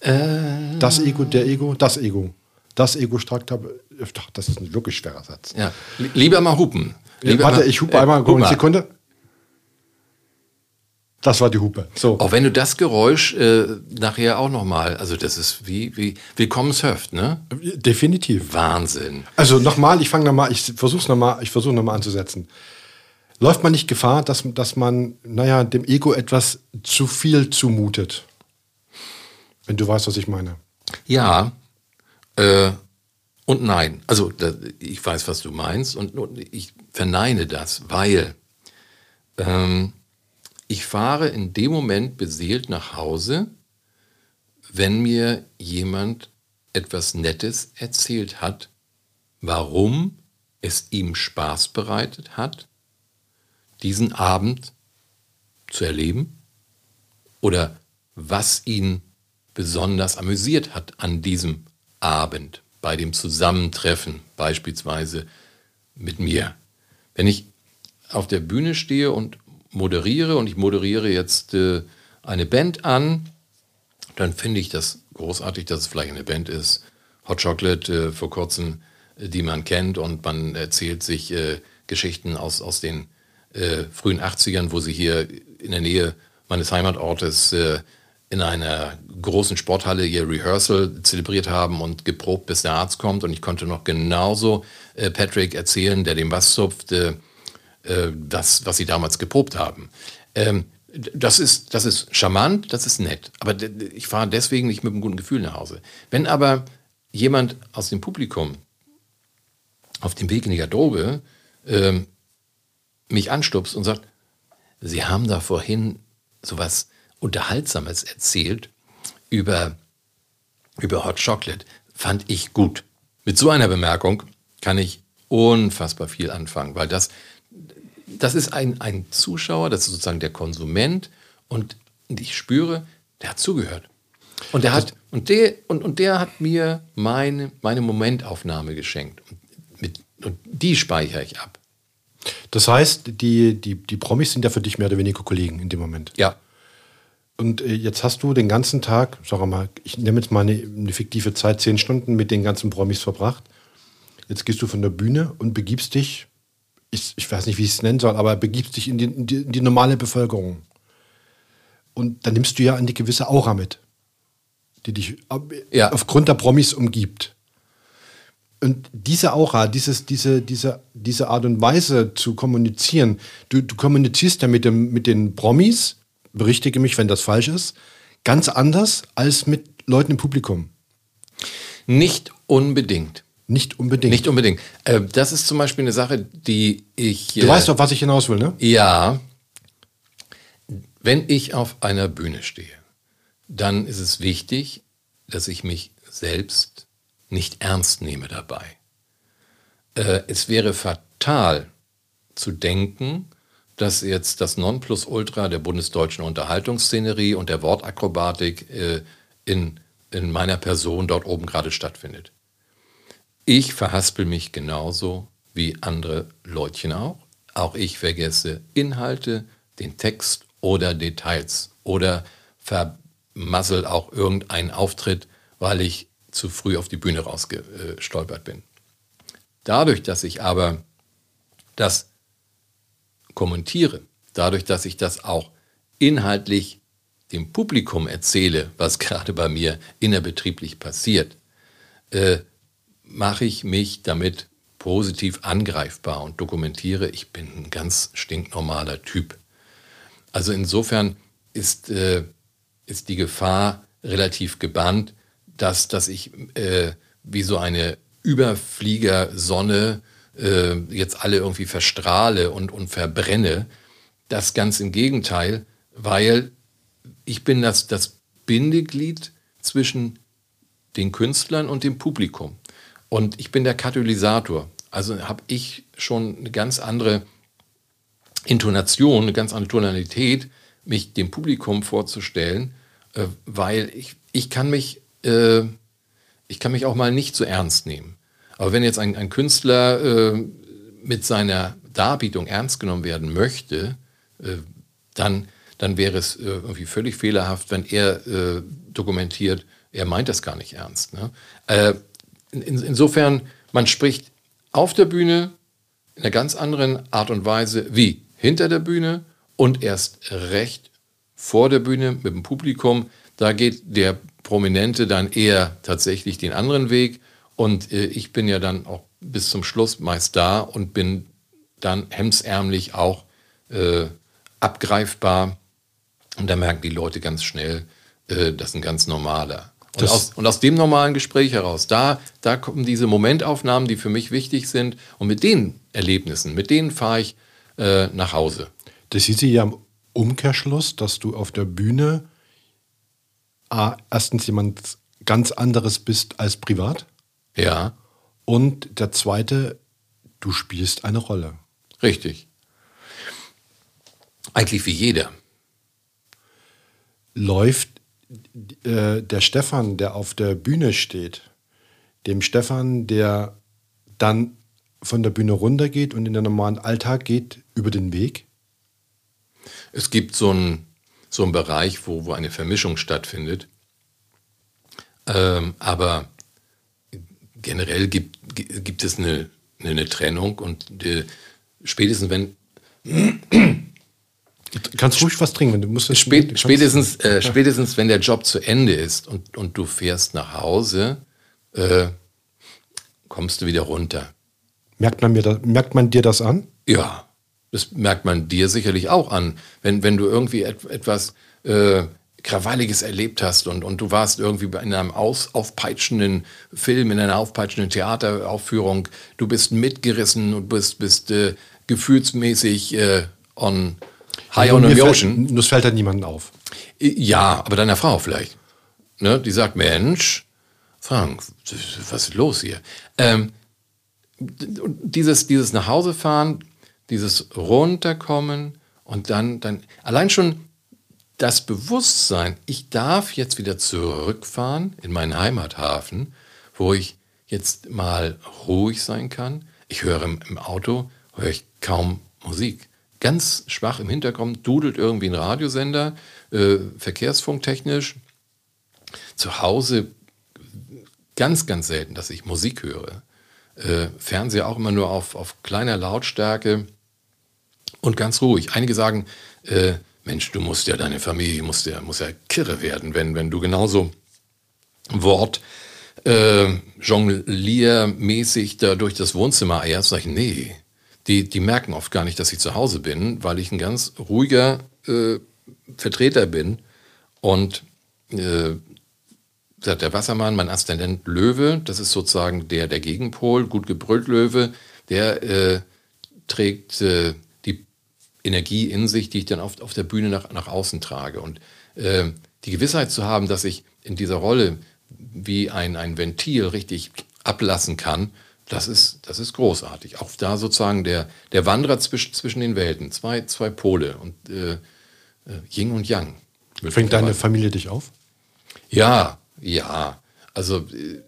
Äh, Das Ego, der Ego, das Ego. Das Ego stark Doch, das ist ein wirklich schwerer Satz. ja. Lieber mal hupen. Lieber Warte, mal- ich hupe äh, einmal, hup eine. Sekunde. Das war die Hupe. So. Auch wenn du das Geräusch äh, nachher auch nochmal, also das ist wie, wie Willkommenshöft, ne? Definitiv. Wahnsinn. Also nochmal, ich fange nochmal, ich versuche nochmal, ich versuche nochmal anzusetzen. Läuft man nicht Gefahr, dass, dass man, naja, dem Ego etwas zu viel zumutet? Wenn du weißt, was ich meine. Ja, äh, und nein. Also ich weiß, was du meinst und, und ich verneine das, weil ähm, ich fahre in dem Moment beseelt nach Hause, wenn mir jemand etwas Nettes erzählt hat, warum es ihm Spaß bereitet hat, diesen Abend zu erleben oder was ihn besonders amüsiert hat an diesem Abend, bei dem Zusammentreffen beispielsweise mit mir. Wenn ich auf der Bühne stehe und moderiere und ich moderiere jetzt äh, eine Band an, dann finde ich das großartig, dass es vielleicht eine Band ist. Hot Chocolate äh, vor kurzem, äh, die man kennt und man erzählt sich äh, Geschichten aus, aus den äh, frühen 80ern, wo sie hier in der Nähe meines Heimatortes äh, in einer großen Sporthalle ihr Rehearsal zelebriert haben und geprobt, bis der Arzt kommt. Und ich konnte noch genauso äh, Patrick erzählen, der den Bass zupft, äh, äh, das, was sie damals geprobt haben. Ähm, das ist, das ist charmant, das ist nett. Aber ich fahre deswegen nicht mit einem guten Gefühl nach Hause. Wenn aber jemand aus dem Publikum auf dem Weg in die Garderobe ähm, mich anstupst und sagt, Sie haben da vorhin sowas Unterhaltsames erzählt über, über Hot Chocolate, fand ich gut. Mit so einer Bemerkung kann ich unfassbar viel anfangen, weil das, das ist ein, ein Zuschauer, das ist sozusagen der Konsument und, ich spüre, der hat zugehört. Und der hat, und der, und, und der hat mir meine, meine Momentaufnahme geschenkt. Und, mit, und die speichere ich ab. Das heißt, die, die, die Promis sind ja für dich mehr oder weniger Kollegen in dem Moment. Ja. Und äh, jetzt hast du den ganzen Tag, sag mal, ich nehme jetzt mal eine, eine, fiktive Zeit, zehn Stunden mit den ganzen Promis verbracht. Jetzt gehst du von der Bühne und begibst dich, ich, ich weiß nicht, wie ich es nennen soll, aber begibst dich in die, in, die, in die, normale Bevölkerung. Und dann nimmst du ja eine gewisse Aura mit, die dich ja. aufgrund der Promis umgibt. Und diese Aura, dieses, diese, diese, diese Art und Weise zu kommunizieren, du, du kommunizierst ja mit, dem, mit den Promis, berichtige mich, wenn das falsch ist, ganz anders als mit Leuten im Publikum. Nicht unbedingt. Nicht unbedingt. Nicht unbedingt. Äh, das ist zum Beispiel eine Sache, die ich. Du äh, weißt doch, was ich hinaus will, ne? Ja. Wenn ich auf einer Bühne stehe, dann ist es wichtig, dass ich mich selbst nicht ernst nehme dabei. Äh, es wäre fatal zu denken, dass jetzt das Nonplusultra der bundesdeutschen Unterhaltungsszenerie und der Wortakrobatik äh, in, in meiner Person dort oben gerade stattfindet. Ich verhaspel mich genauso wie andere Leutchen auch. Auch ich vergesse Inhalte, den Text oder Details oder vermassel auch irgendeinen Auftritt, weil ich zu früh auf die Bühne rausgestolpert bin. Dadurch, dass ich aber das kommentiere, dadurch, dass ich das auch inhaltlich dem Publikum erzähle, was gerade bei mir innerbetrieblich passiert, äh, mache ich mich damit positiv angreifbar und dokumentiere, ich bin ein ganz stinknormaler Typ. Also insofern ist, äh, ist die Gefahr relativ gebannt, dass, dass ich äh, wie so eine Überfliegersonne äh, jetzt alle irgendwie verstrahle und, und verbrenne. Das ganz im Gegenteil, weil ich bin das, das Bindeglied zwischen den Künstlern und dem Publikum. Und ich bin der Katalysator. Also habe ich schon eine ganz andere Intonation, eine ganz andere Tonalität, mich dem Publikum vorzustellen, äh, weil ich, ich kann mich äh, ich kann mich auch mal nicht so ernst nehmen. Aber wenn jetzt ein, ein Künstler äh, mit seiner Darbietung ernst genommen werden möchte, äh, dann, dann wäre es äh, irgendwie völlig fehlerhaft, wenn er äh, dokumentiert, er meint das gar nicht ernst. Ne? Äh, in, insofern, man spricht auf der Bühne in einer ganz anderen Art und Weise wie hinter der Bühne und erst recht vor der Bühne mit dem Publikum. Da geht der Prominente dann eher tatsächlich den anderen Weg. Und äh, ich bin ja dann auch bis zum Schluss meist da und bin dann hemsärmlich auch äh, abgreifbar. Und da merken die Leute ganz schnell, äh, das ist ein ganz normaler. Und aus, und aus, dem normalen Gespräch heraus, da, da kommen diese Momentaufnahmen, die für mich wichtig sind. Und mit den Erlebnissen, mit denen fahre ich äh, nach Hause. Das sieht sie ja Umkehrschluss, dass du auf der Bühne A, erstens jemand ganz anderes bist als privat. Ja. Und der zweite, du spielst eine Rolle. Richtig. Eigentlich wie jeder. Läuft äh, der Stefan, der auf der Bühne steht, dem Stefan, der dann von der Bühne runtergeht und in den normalen Alltag geht, über den Weg? Es gibt so einen, so einen Bereich, wo, wo eine Vermischung stattfindet. Ähm, aber generell gibt, gibt es eine, eine, Trennung und äh, spätestens wenn. Du kannst ruhig was trinken, wenn du musst. Spät, spätestens, äh, spätestens, wenn der Job zu Ende ist und, und du fährst nach Hause, äh, kommst du wieder runter. Merkt man, mir da, merkt man dir das an? Ja, das merkt man dir sicherlich auch an. Wenn, wenn du irgendwie et, etwas äh, Krawalliges erlebt hast und, und du warst irgendwie in einem aus, aufpeitschenden Film, in einer aufpeitschenden Theateraufführung, du bist mitgerissen und bist, bist äh, gefühlsmäßig äh, on high on emotion. Fällt, das fällt halt niemandem auf. Ja, aber deiner Frau vielleicht. Ne? Die sagt, Mensch, Frank, was ist los hier? Ähm, dieses, dieses nach Hause fahren, dieses runterkommen und dann, dann allein schon das Bewusstsein, ich darf jetzt wieder zurückfahren in meinen Heimathafen, wo ich jetzt mal ruhig sein kann. Ich höre im, Auto, höre ich kaum Musik. Ganz schwach im Hintergrund dudelt irgendwie ein Radiosender, äh, verkehrsfunktechnisch. Zu Hause ganz, ganz selten, dass ich Musik höre. Äh, Fernseher auch immer nur auf, auf kleiner Lautstärke und ganz ruhig. Einige sagen, äh, Mensch, du musst ja deine Familie, musst ja, muss ja kirre werden, wenn, wenn du genauso Wort äh, jongliermäßig da durch das Wohnzimmer eierst. Sag ich, nee, die, die merken oft gar nicht, dass ich zu Hause bin, weil ich ein ganz ruhiger äh, Vertreter bin. Und äh, der Wassermann, mein Aszendent Löwe, das ist sozusagen der, der Gegenpol, gut gebrüllt Löwe, der äh, trägt äh, Energie in sich, die ich dann auf, auf der Bühne nach, nach außen trage. Und äh, die Gewissheit zu haben, dass ich in dieser Rolle wie ein, ein Ventil richtig ablassen kann, das ist, das ist großartig. Auch da sozusagen der, der Wanderer zwischen, zwischen den Welten, zwei, zwei Pole und äh, äh Yin und Yang. Fängt deine Familie dich auf? Ja, ja. Also äh,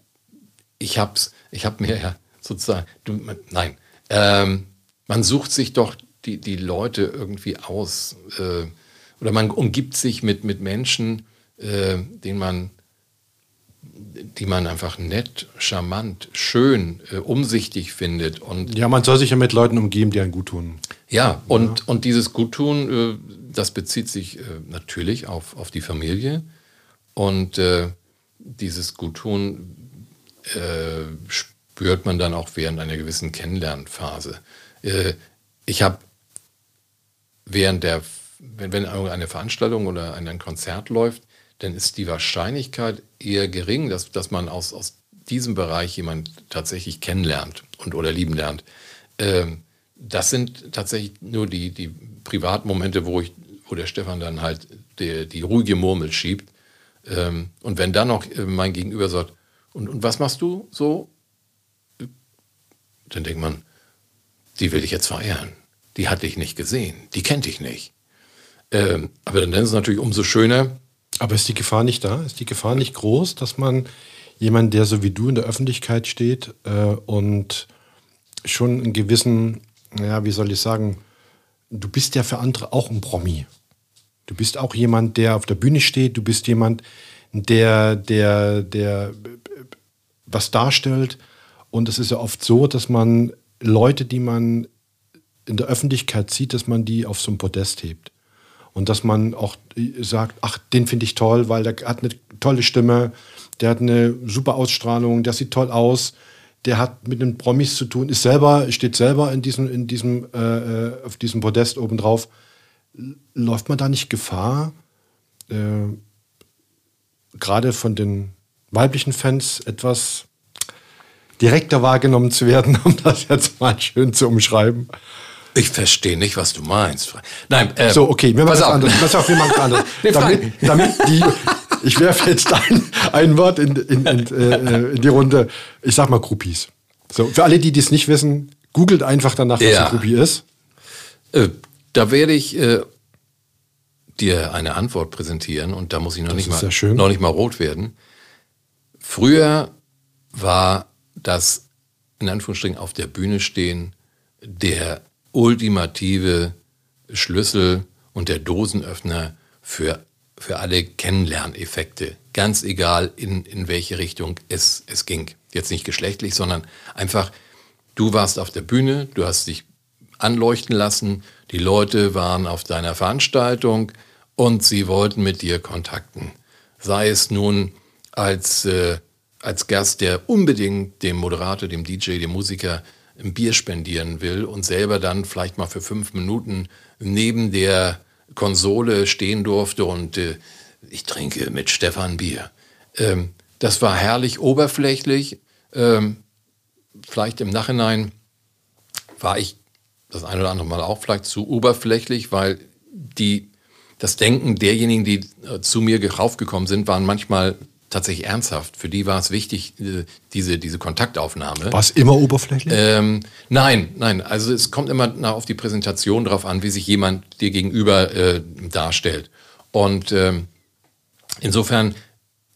ich hab's, ich hab mir ja sozusagen, du, nein, ähm, man sucht sich doch die, die Leute irgendwie aus. Äh, oder man umgibt sich mit, mit Menschen, äh, denen man, die man einfach nett, charmant, schön, äh, umsichtig findet. Und ja, man soll sich ja mit Leuten umgeben, die einen gut tun. Ja, und, ja. und dieses Guttun, äh, das bezieht sich äh, natürlich auf, auf die Familie. Und äh, dieses Guttun spürt man dann auch während einer gewissen Kennenlernphase. ich habe während der, wenn, wenn eine Veranstaltung oder ein, Konzert läuft, dann ist die Wahrscheinlichkeit eher gering, dass, dass man aus, aus diesem Bereich jemand tatsächlich kennenlernt und oder lieben lernt. Ähm, das sind tatsächlich nur die, die Privatmomente, wo, ich, wo der Stefan dann halt die, die ruhige Murmel schiebt. Ähm, und wenn dann noch äh, mein Gegenüber sagt, und, und was machst du so? Dann denkt man, die will ich jetzt verehren die hatte ich nicht gesehen, die kennt ich nicht. Ähm, aber dann ist es natürlich umso schöner. Aber ist die Gefahr nicht da? Ist die Gefahr nicht groß, dass man jemanden, der so wie du in der Öffentlichkeit steht äh, und schon einen gewissen, ja, wie soll ich sagen, du bist ja für andere auch ein Promi. Du bist auch jemand, der auf der Bühne steht, du bist jemand, der, der, der was darstellt. Und es ist ja oft so, dass man Leute, die man in der Öffentlichkeit sieht, dass man die auf so ein Podest hebt. Und dass man auch sagt, ach, den finde ich toll, weil der hat eine tolle Stimme, der hat eine super Ausstrahlung, der sieht toll aus, der hat mit den Promis zu tun, ist selber, steht selber in diesem, in diesem, äh, äh auf diesem Podest obendrauf. Läuft man da nicht Gefahr, äh, gerade von den weiblichen Fans etwas direkter wahrgenommen zu werden, um das jetzt mal schön zu umschreiben? Ich verstehe nicht, was du meinst. Nein, äh, so, okay, wir machen was anderes. Pass auf, wir machen anders. nee, damit, damit die, ich werfe jetzt ein, ein Wort in, in, in, äh, in, die Runde. Ich sag mal Groupies. So, für alle, die das nicht wissen, googelt einfach danach, was ja. ein Groupie ist. Äh, da werde ich äh, dir eine Antwort präsentieren und da muss ich noch, nicht mal, ja noch nicht mal rot werden. Früher war das in Anführungsstrichen auf der Bühne stehen der ultimative Schlüssel und der Dosenöffner für, für alle Kennenlerneffekte. Ganz egal, in, in welche Richtung es, es ging. Jetzt nicht geschlechtlich, sondern einfach, du warst auf der Bühne, du hast dich anleuchten lassen, die Leute waren auf deiner Veranstaltung und sie wollten mit dir kontakten. Sei es nun als, äh, als Gast, der unbedingt dem Moderator, dem DJ, dem Musiker ein Bier spendieren will und selber dann vielleicht mal für fünf Minuten neben der Konsole stehen durfte und äh, ich trinke mit Stefan Bier. Ähm, das war herrlich oberflächlich. Ähm, vielleicht im Nachhinein war ich das eine oder andere Mal auch vielleicht zu oberflächlich, weil die, das Denken derjenigen, die äh, zu mir raufgekommen sind, waren manchmal tatsächlich ernsthaft. Für die war es wichtig, äh, diese, diese Kontaktaufnahme. War es immer oberflächlich? Ähm, nein, nein. Also es kommt immer auf die Präsentation drauf an, wie sich jemand dir gegenüber äh, darstellt. Und ähm, insofern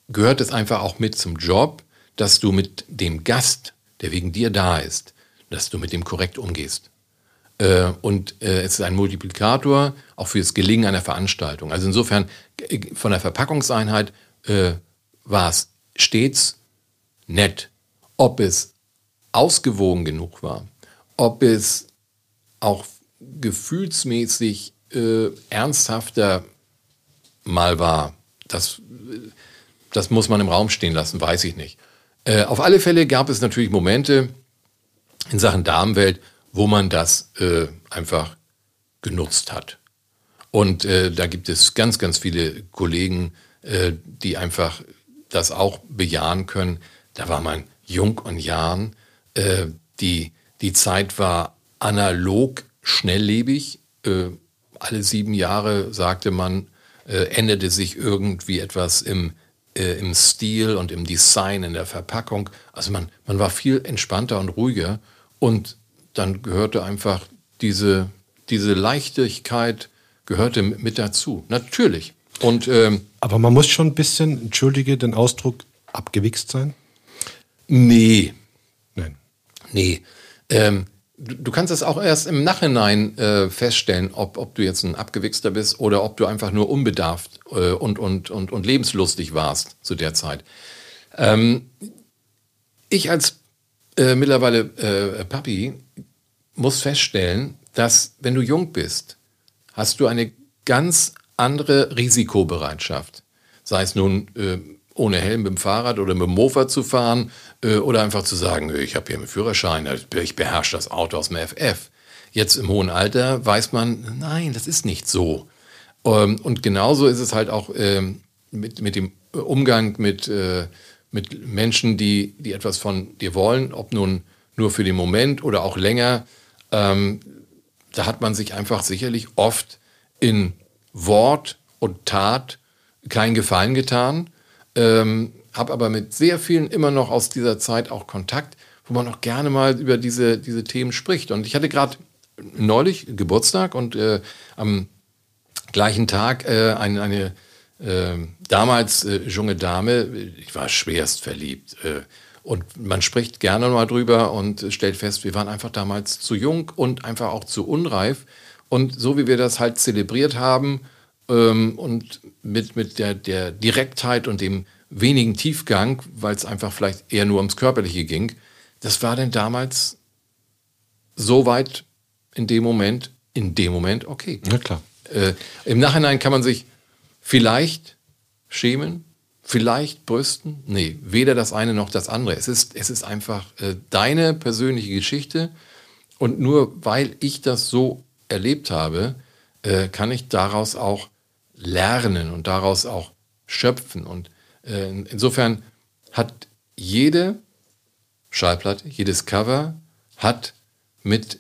gehört es einfach auch mit zum Job, dass du mit dem Gast, der wegen dir da ist, dass du mit dem korrekt umgehst. Äh, und äh, es ist ein Multiplikator auch für das Gelingen einer Veranstaltung. Also insofern von der Verpackungseinheit war es stets nett. Ob es ausgewogen genug war, ob es auch gefühlsmäßig äh, ernsthafter mal war, das, das muss man im Raum stehen lassen, weiß ich nicht. Äh, auf alle Fälle gab es natürlich Momente in Sachen Damenwelt, wo man das äh, einfach genutzt hat. Und äh, da gibt es ganz, ganz viele Kollegen, äh, die einfach das auch bejahen können. Da war man jung und Jahren. Äh, die, die Zeit war analog schnelllebig. Äh, alle sieben Jahre, sagte man, äh, änderte sich irgendwie etwas im, äh, im Stil und im Design, in der Verpackung. Also man, man war viel entspannter und ruhiger. Und dann gehörte einfach diese, diese Leichtigkeit gehörte mit dazu. Natürlich. Und, ähm, Aber man muss schon ein bisschen, entschuldige den Ausdruck, abgewichst sein? Nee. Nein. Nee. Ähm, du, du, kannst es auch erst im Nachhinein äh, feststellen, ob, ob du jetzt ein Abgewichster bist oder ob du einfach nur unbedarft äh, und, und, und, und lebenslustig warst zu der Zeit. Ähm, ich als äh, mittlerweile äh, Papi muss feststellen, dass wenn du jung bist, hast du eine ganz andere Risikobereitschaft. Sei es nun äh, ohne Helm mit dem Fahrrad oder mit dem Mofa zu fahren äh, oder einfach zu sagen, ich habe hier einen Führerschein, ich beherrsche das Auto aus dem FF. Jetzt im hohen Alter weiß man, nein, das ist nicht so. Ähm, und genauso ist es halt auch ähm, mit, mit dem Umgang mit, äh, mit Menschen, die, die etwas von dir wollen, ob nun nur für den Moment oder auch länger. Ähm, da hat man sich einfach sicherlich oft in Wort und Tat keinen Gefallen getan, ähm, habe aber mit sehr vielen immer noch aus dieser Zeit auch Kontakt, wo man auch gerne mal über diese, diese Themen spricht. Und ich hatte gerade neulich Geburtstag und äh, am gleichen Tag äh, eine, eine äh, damals äh, junge Dame, ich war schwerst verliebt. Äh, und man spricht gerne mal drüber und stellt fest, wir waren einfach damals zu jung und einfach auch zu unreif. Und so wie wir das halt zelebriert haben ähm, und mit, mit der, der Direktheit und dem wenigen Tiefgang, weil es einfach vielleicht eher nur ums Körperliche ging, das war denn damals so weit in dem Moment, in dem Moment okay. Na klar. Äh, Im Nachhinein kann man sich vielleicht schämen, vielleicht brüsten. Nee, weder das eine noch das andere. Es ist, es ist einfach äh, deine persönliche Geschichte. Und nur weil ich das so erlebt habe, äh, kann ich daraus auch lernen und daraus auch schöpfen. Und äh, insofern hat jede Schallplatte, jedes Cover hat mit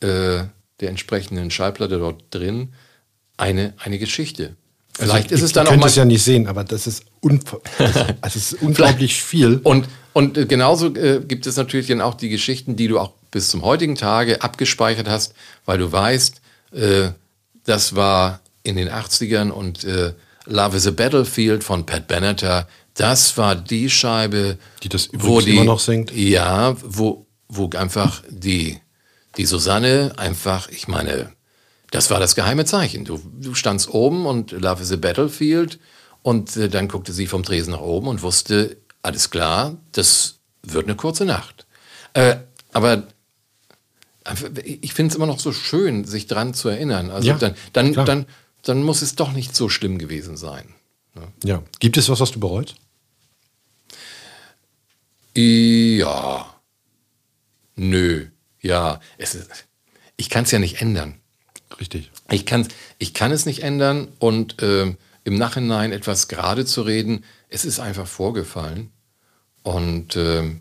äh, der entsprechenden Schallplatte dort drin eine, eine Geschichte. Vielleicht also, ist es dann auch mal. es ja nicht sehen, aber das ist, unver das ist unglaublich viel. Und, und äh, genauso äh, gibt es natürlich dann auch die Geschichten, die du auch bis zum heutigen Tage abgespeichert hast, weil du weißt, äh, das war in den 80ern und äh, Love is a Battlefield von Pat Benatar, das war die Scheibe, die das wo die, immer noch singt. Ja, wo, wo einfach die, die Susanne einfach, ich meine, das war das geheime Zeichen. Du, du standst oben und Love is a Battlefield und äh, dann guckte sie vom Tresen nach oben und wusste, alles klar, das wird eine kurze Nacht. Äh, aber ich finde es immer noch so schön, sich dran zu erinnern. Also ja, dann, dann, dann, dann muss es doch nicht so schlimm gewesen sein. Ne? Ja. Gibt es was, was du bereut? Ja. Nö. Ja. Es ist, ich kann es ja nicht ändern. Richtig. Ich, kann, ich kann es nicht ändern und äh, im Nachhinein etwas gerade zu reden, es ist einfach vorgefallen. Und äh,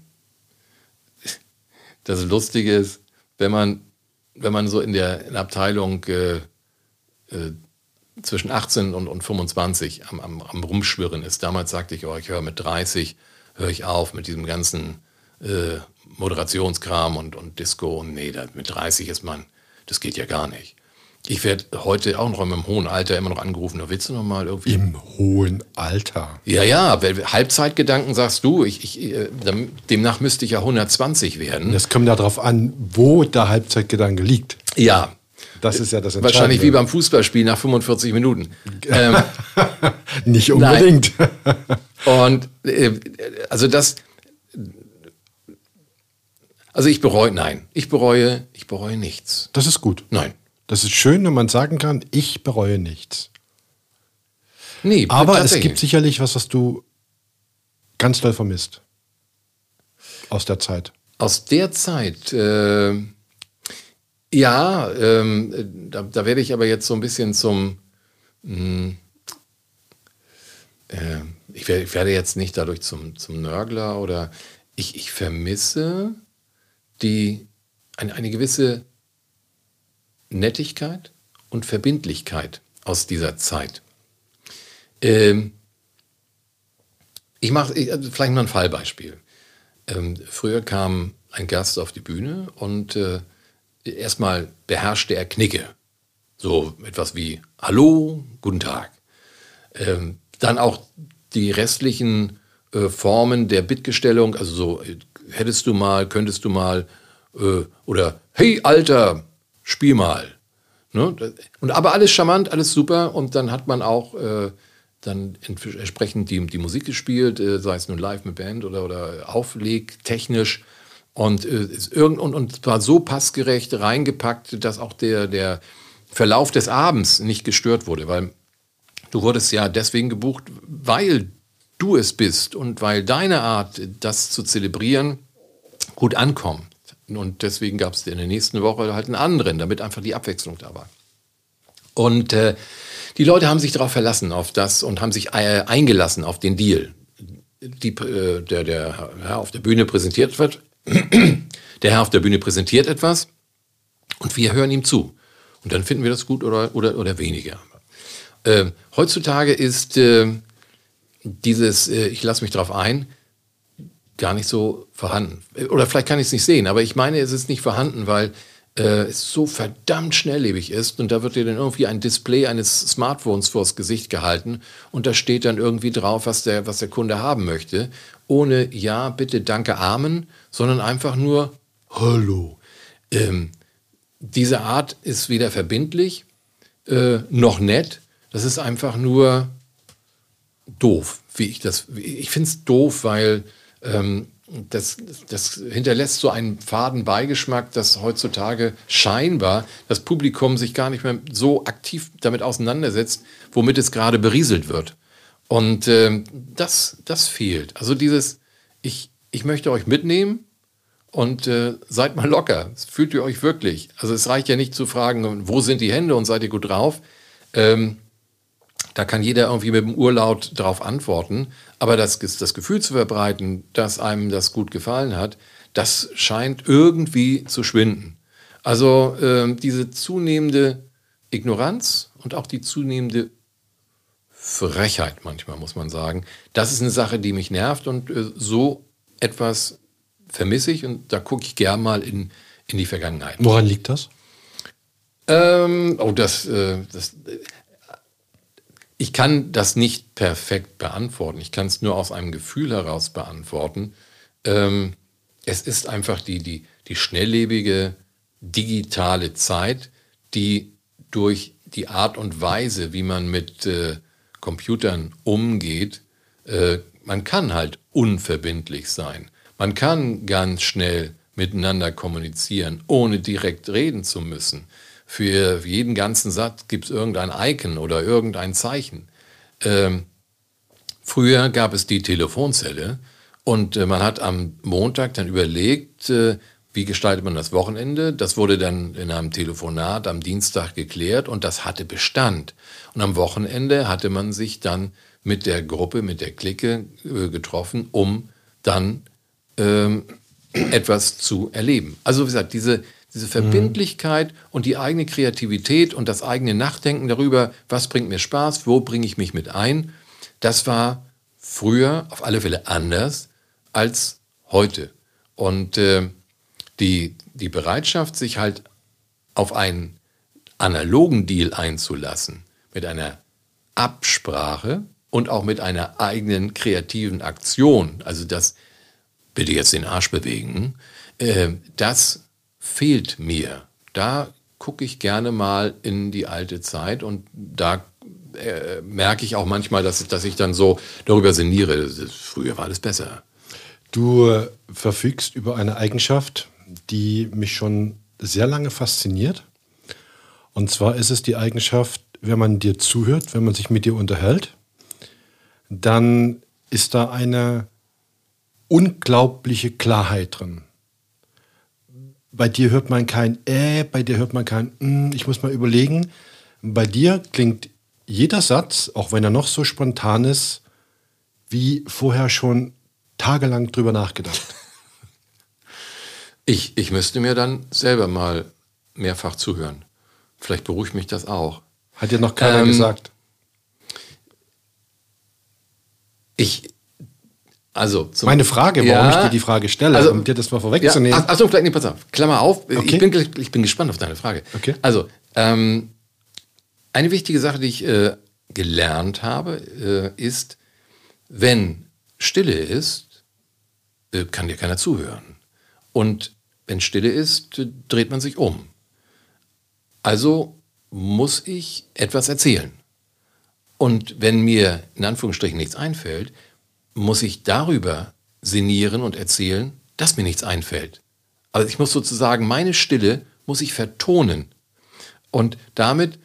das Lustige ist, wenn man, wenn man so in der, in der Abteilung äh, äh, zwischen 18 und, und 25 am, am, am Rumschwirren ist. Damals sagte ich, oh, ich höre mit 30, höre ich auf mit diesem ganzen äh, Moderationskram und, und Disco. Und nee, da, mit 30 ist man, das geht ja gar nicht. Ich werde heute auch noch im hohen Alter immer noch angerufen. Da willst du noch mal irgendwie. Im hohen Alter. Ja, ja. Halbzeitgedanken sagst du. Ich, ich, äh, demnach müsste ich ja 120 werden. Das kommt ja darauf an, wo der Halbzeitgedanke liegt. Ja. Das ist ja das Entscheidende. Wahrscheinlich wie beim Fußballspiel nach 45 Minuten. ähm, Nicht unbedingt. Und äh, also das. Also ich bereue, nein, ich bereue, ich bereue nichts. Das ist gut. Nein. Das ist schön, wenn man sagen kann, ich bereue nichts. Nee, aber es gibt sicherlich was, was du ganz doll vermisst. Aus der Zeit. Aus der Zeit, äh, ja, ähm, da, da, werde ich aber jetzt so ein bisschen zum, mh, hm, äh, ich, werde, ich, werde, jetzt nicht dadurch zum, zum Nörgler oder ich, ich vermisse die, eine, eine gewisse Nettigkeit und Verbindlichkeit aus dieser Zeit. Ähm, ich mache also vielleicht mal ein Fallbeispiel. Ähm, früher kam ein Gast auf die Bühne und äh, erstmal beherrschte er Knicke. So etwas wie Hallo, guten Tag. Ähm, dann auch die restlichen äh, Formen der Bittgestellung, also so, äh, hättest du mal, könntest du mal, äh, oder Hey Alter, spiel mal. Ne? Und aber alles charmant, alles super. Und dann hat man auch äh, dann entsprechend die, die Musik gespielt, äh, sei es nun live mit Band oder, oder auflegtechnisch. Und, äh, irgend, und, und war so passgerecht reingepackt, dass auch der, der Verlauf des Abends nicht gestört wurde, weil du wurdest ja deswegen gebucht, weil du es bist und weil deine Art, das zu zelebrieren, gut ankommt. Und deswegen gab es in der nächsten Woche halt einen anderen, damit einfach die Abwechslung da war. Und äh, die Leute haben sich darauf verlassen, auf das und haben sich äh, eingelassen auf den Deal. Die, äh, der, der Herr auf der Bühne präsentiert wird, der Herr auf der Bühne präsentiert etwas und wir hören ihm zu. Und dann finden wir das gut oder, oder, oder weniger. Äh, heutzutage ist äh, dieses, äh, ich lasse mich darauf ein, gar nicht so vorhanden. Oder vielleicht kann ich es nicht sehen, aber ich meine, es ist nicht vorhanden, weil äh, es so verdammt schnelllebig ist und da wird dir dann irgendwie ein Display eines Smartphones vors Gesicht gehalten und da steht dann irgendwie drauf, was der, was der Kunde haben möchte, ohne Ja, bitte, danke, Amen, sondern einfach nur Hallo. Ähm, diese Art ist weder verbindlich äh, noch nett, das ist einfach nur doof, wie ich das, ich finde es doof, weil ähm, das, das hinterlässt so einen faden Beigeschmack, dass heutzutage scheinbar das Publikum sich gar nicht mehr so aktiv damit auseinandersetzt, womit es gerade berieselt wird. Und äh, das, das fehlt. Also dieses, ich, ich möchte euch mitnehmen und äh, seid mal locker. Fühlt ihr euch wirklich? Also es reicht ja nicht zu fragen, wo sind die Hände und seid ihr gut drauf? Ähm, da kann jeder irgendwie mit dem Urlaut darauf antworten. Aber das, das Gefühl zu verbreiten, dass einem das gut gefallen hat, das scheint irgendwie zu schwinden. Also äh, diese zunehmende Ignoranz und auch die zunehmende Frechheit manchmal, muss man sagen, das ist eine Sache, die mich nervt und äh, so etwas vermisse ich und da gucke ich gern mal in, in die Vergangenheit. Woran liegt das? Ähm, oh, das, äh, das, ich kann das nicht perfekt beantworten. Ich kann es nur aus einem Gefühl heraus beantworten. Ähm, es ist einfach die, die, die schnelllebige digitale Zeit, die durch die Art und Weise, wie man mit äh, Computern umgeht, äh, man kann halt unverbindlich sein. Man kann ganz schnell miteinander kommunizieren, ohne direkt reden zu müssen. Für jeden ganzen Satz gibt es irgendein Icon oder irgendein Zeichen. Ähm, früher gab es die Telefonzelle und äh, man hat am Montag dann überlegt, äh, wie gestaltet man das Wochenende? Das wurde dann in einem Telefonat am Dienstag geklärt und das hatte Bestand. Und am Wochenende hatte man sich dann mit der Gruppe, mit der Clique äh, getroffen, um dann ähm, etwas zu erleben. Also wie gesagt, diese, diese Verbindlichkeit mhm. und die eigene Kreativität und das eigene Nachdenken darüber, was bringt mir Spaß, wo bringe ich mich mit ein, das war früher auf alle Fälle anders als heute. Und äh, die, die Bereitschaft, sich halt auf einen analogen Deal einzulassen, mit einer Absprache und auch mit einer eigenen kreativen Aktion, also das bitte jetzt den Arsch bewegen, äh, das fehlt mir. Da gucke ich gerne mal in die alte Zeit und da äh, merke ich auch manchmal, dass, dass ich dann so darüber sinniere. Früher war alles besser. Du verfügst über eine Eigenschaft, die mich schon sehr lange fasziniert. Und zwar ist es die Eigenschaft, wenn man dir zuhört, wenn man sich mit dir unterhält, dann ist da eine unglaubliche Klarheit drin. Bei dir hört man kein Äh, bei dir hört man kein mm, ich muss mal überlegen. Bei dir klingt jeder Satz, auch wenn er noch so spontan ist, wie vorher schon tagelang drüber nachgedacht. Ich, ich müsste mir dann selber mal mehrfach zuhören. Vielleicht beruhigt mich das auch. Hat dir noch keiner ähm, gesagt? Ich, also Meine Frage, warum ja, ich dir die Frage stelle, also, um dir das mal vorwegzunehmen. Ja, Achso, vielleicht, nee, pass auf, Klammer auf, okay. ich, bin, ich bin gespannt auf deine Frage. Okay. Also, ähm, eine wichtige Sache, die ich äh, gelernt habe, äh, ist, wenn Stille ist, äh, kann dir keiner zuhören. Und wenn Stille ist, äh, dreht man sich um. Also muss ich etwas erzählen. Und wenn mir in Anführungsstrichen nichts einfällt, muss ich darüber sinnieren und erzählen, dass mir nichts einfällt. Also ich muss sozusagen meine Stille muss ich vertonen. Und damit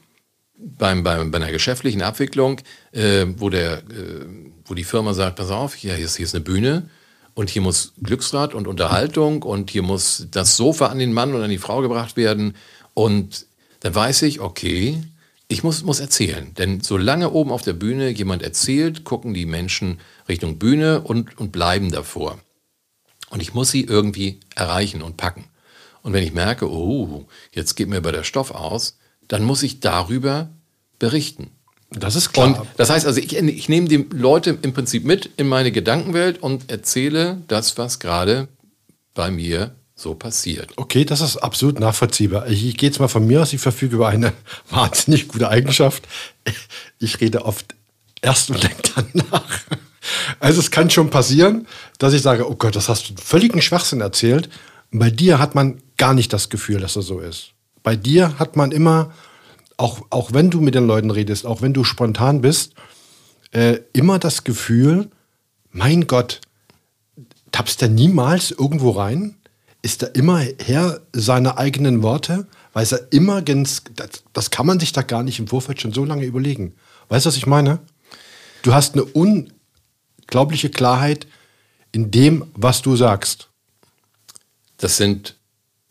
beim, beim, bei einer geschäftlichen Abwicklung, äh, wo, der, äh, wo die Firma sagt, pass auf, hier, ist, hier ist eine Bühne und hier muss Glücksrad und Unterhaltung und hier muss das Sofa an den Mann und an die Frau gebracht werden. Und dann weiß ich, okay, ich muss, muss erzählen. Denn solange oben auf der Bühne jemand erzählt, gucken die Menschen Richtung Bühne und, und bleiben davor. Und ich muss sie irgendwie erreichen und packen. Und wenn ich merke, oh, jetzt geht mir bei der Stoff aus, dann muss ich darüber berichten. Das ist klar. Und das heißt also, ich, ich nehme die Leute im Prinzip mit in meine Gedankenwelt und erzähle das, was gerade bei mir so passiert. Okay, das ist absolut nachvollziehbar. Ich, ich gehe jetzt mal von mir aus, ich verfüge über eine wahnsinnig gute Eigenschaft. Ich rede oft erst und denke dann nach. Also es kann schon passieren, dass ich sage, oh Gott, das hast du völligen Schwachsinn erzählt. bei dir hat man gar nicht das Gefühl, dass das so ist. Bei dir hat man immer, auch, auch wenn du mit den Leuten redest, auch wenn du spontan bist, äh, immer das Gefühl, mein Gott, tappst du niemals irgendwo rein? Ist er immer Herr seiner eigenen Worte, weiß er immer ganz, das, das kann man sich da gar nicht im Vorfeld schon so lange überlegen. Weißt du, was ich meine? Du hast eine unglaubliche Klarheit in dem, was du sagst. Das sind,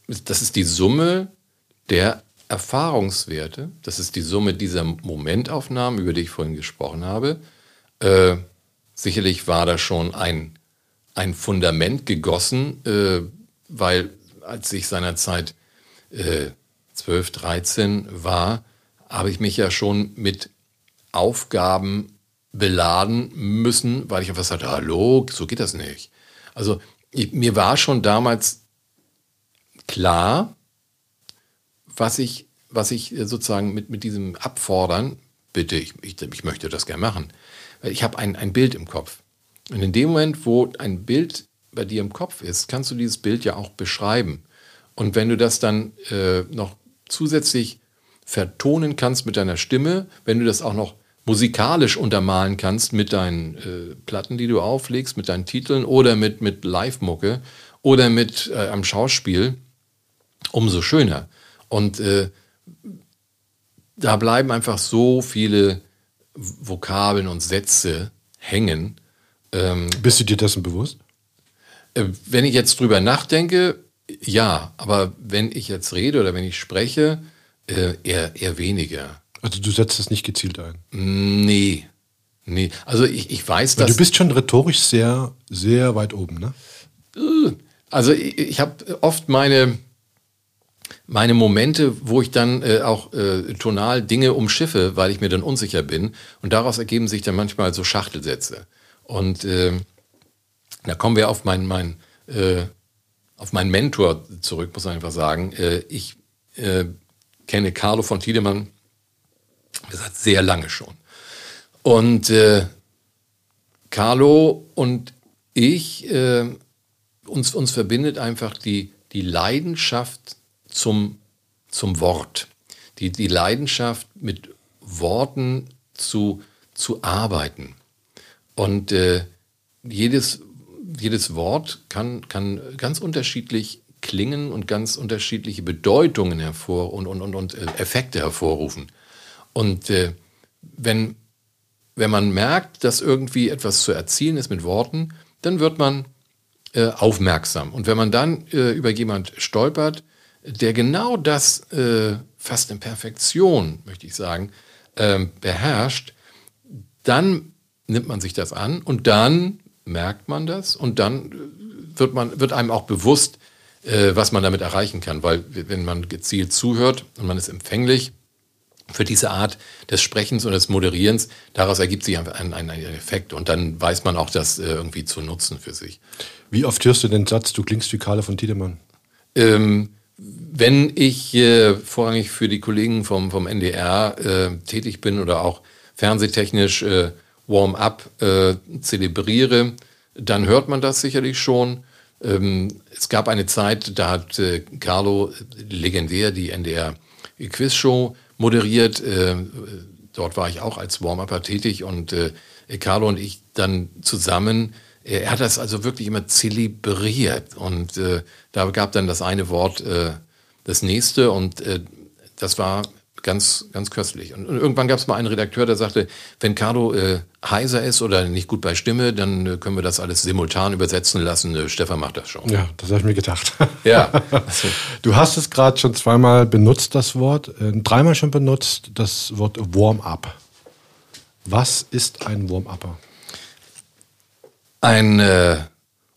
das ist die Summe der Erfahrungswerte, das ist die Summe dieser Momentaufnahmen, über die ich vorhin gesprochen habe. Äh, sicherlich war da schon ein, ein Fundament gegossen, äh, weil als ich seinerzeit äh, 12, 13 war, habe ich mich ja schon mit Aufgaben beladen müssen, weil ich einfach sagte, hallo, so geht das nicht. Also ich, mir war schon damals klar, was ich, was ich sozusagen mit, mit diesem Abfordern, bitte, ich, ich, ich möchte das gerne machen, weil ich habe ein, ein Bild im Kopf. Und in dem Moment, wo ein Bild bei dir im Kopf ist, kannst du dieses Bild ja auch beschreiben. Und wenn du das dann äh, noch zusätzlich vertonen kannst mit deiner Stimme, wenn du das auch noch musikalisch untermalen kannst mit deinen äh, Platten, die du auflegst, mit deinen Titeln oder mit, mit Live-Mucke oder mit äh, am Schauspiel, umso schöner. Und äh, da bleiben einfach so viele Vokabeln und Sätze hängen. Ähm, Bist du dir dessen bewusst? Äh, wenn ich jetzt drüber nachdenke, ja, aber wenn ich jetzt rede oder wenn ich spreche, äh, eher, eher weniger. Also du setzt es nicht gezielt ein? Nee. Nee. Also ich, ich weiß, dass. Du bist schon rhetorisch sehr, sehr weit oben, ne? Äh, also ich, ich habe oft meine, meine Momente, wo ich dann äh, auch äh, tonal Dinge umschiffe, weil ich mir dann unsicher bin. Und daraus ergeben sich dann manchmal so Schachtelsätze. Und äh, da kommen wir auf meinen, mein, äh, auf meinen Mentor zurück, muss man einfach sagen. Äh, ich äh, kenne Carlo von Tiedemann, gesagt, sehr lange schon. Und äh, Carlo und ich, äh, uns, uns verbindet einfach die, die Leidenschaft zum, zum Wort. Die, die Leidenschaft, mit Worten zu, zu arbeiten. Und äh, jedes, jedes Wort kann, kann ganz unterschiedlich klingen und ganz unterschiedliche Bedeutungen hervor und, und, und, und äh, Effekte hervorrufen. Und äh, wenn, wenn man merkt, dass irgendwie etwas zu erzielen ist mit Worten, dann wird man äh, aufmerksam. Und wenn man dann äh, über jemand stolpert, der genau das äh, fast in Perfektion, möchte ich sagen, ähm, beherrscht, dann nimmt man sich das an und dann merkt man das und dann wird, man, wird einem auch bewusst, äh, was man damit erreichen kann. Weil wenn man gezielt zuhört und man ist empfänglich für diese Art des Sprechens und des Moderierens, daraus ergibt sich ein, ein, ein Effekt und dann weiß man auch das äh, irgendwie zu nutzen für sich. Wie oft hörst du den Satz, du klingst wie Karle von Tiedemann? Ähm, wenn ich äh, vorrangig für die Kollegen vom, vom NDR äh, tätig bin oder auch fernsehtechnisch äh, Warm-up äh, zelebriere, dann hört man das sicherlich schon. Ähm, es gab eine Zeit, da hat äh, Carlo legendär die NDR Quizshow moderiert. Äh, dort war ich auch als Warm-Upper tätig und äh, Carlo und ich dann zusammen. Er hat das also wirklich immer zelebriert und äh, da gab dann das eine Wort äh, das nächste und äh, das war ganz, ganz köstlich. Und, irgendwann gab es mal einen Redakteur, der sagte, wenn Carlo äh, heiser ist oder nicht gut bei Stimme, dann äh, können wir das alles simultan übersetzen lassen. Äh, Stefan macht das schon. Ja, das habe ich mir gedacht. Ja. du hast es gerade schon zweimal benutzt, das Wort. Äh, dreimal schon benutzt, das Wort Warm-up. Was ist ein Warm-upper? Ein äh,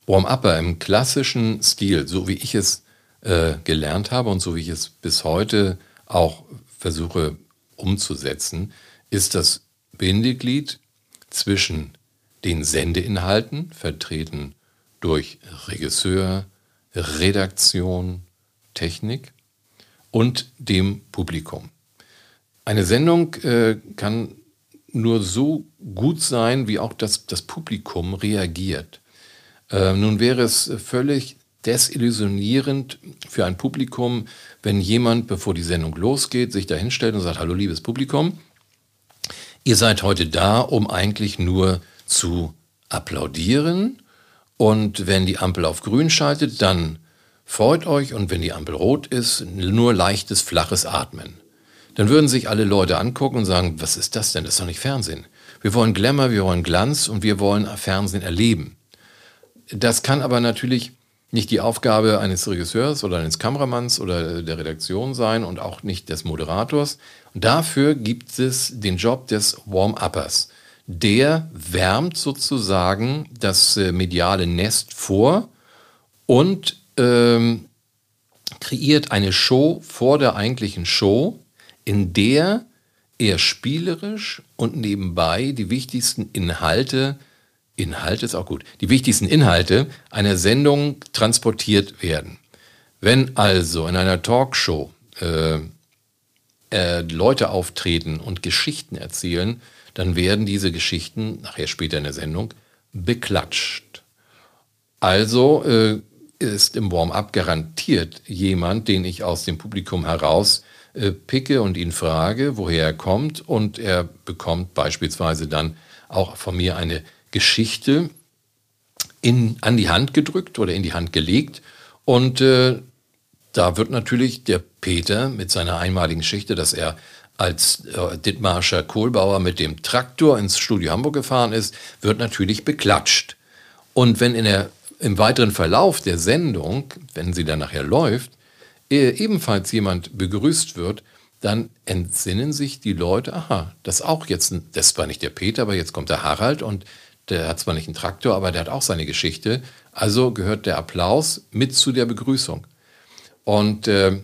Warm-upper im klassischen Stil, so wie ich es äh, gelernt habe und so wie ich es bis heute auch versuche umzusetzen, ist das Bindeglied zwischen den Sendeinhalten, vertreten durch Regisseur, Redaktion, Technik und dem Publikum. Eine Sendung äh, kann nur so gut sein, wie auch das, das Publikum reagiert. Äh, nun wäre es völlig desillusionierend für ein Publikum, wenn jemand, bevor die Sendung losgeht, sich da hinstellt und sagt, hallo liebes Publikum, ihr seid heute da, um eigentlich nur zu applaudieren und wenn die Ampel auf grün schaltet, dann freut euch und wenn die Ampel rot ist, nur leichtes, flaches Atmen. Dann würden sich alle Leute angucken und sagen, was ist das denn? Das ist doch nicht Fernsehen. Wir wollen Glamour, wir wollen Glanz und wir wollen Fernsehen erleben. Das kann aber natürlich nicht die Aufgabe eines Regisseurs oder eines Kameramanns oder der Redaktion sein und auch nicht des Moderators. Und dafür gibt es den Job des Warm-Uppers. Der wärmt sozusagen das äh, mediale Nest vor und ähm, kreiert eine Show vor der eigentlichen Show, in der er spielerisch und nebenbei die wichtigsten Inhalte, Inhalte ist auch gut, die wichtigsten Inhalte einer Sendung transportiert werden. Wenn also in einer Talkshow äh, äh, Leute auftreten und Geschichten erzählen, dann werden diese Geschichten, nachher später in der Sendung, beklatscht. Also äh, ist im Warm-up garantiert jemand, den ich aus dem Publikum heraus äh, picke und ihn frage, woher er kommt. Und er bekommt beispielsweise dann auch von mir eine Geschichte in, an die Hand gedrückt oder in die Hand gelegt. Und äh, da wird natürlich der Peter mit seiner einmaligen Geschichte, dass er als äh, Dittmarscher Kohlbauer mit dem Traktor ins Studio Hamburg gefahren ist, wird natürlich beklatscht. Und wenn in der, im weiteren Verlauf der Sendung, wenn sie dann nachher läuft, äh, ebenfalls jemand begrüßt wird, dann entsinnen sich die Leute, aha, das auch jetzt, das war nicht der Peter, aber jetzt kommt der Harald und der hat zwar nicht einen Traktor, aber der hat auch seine Geschichte. Also gehört der Applaus mit zu der Begrüßung. Und äh,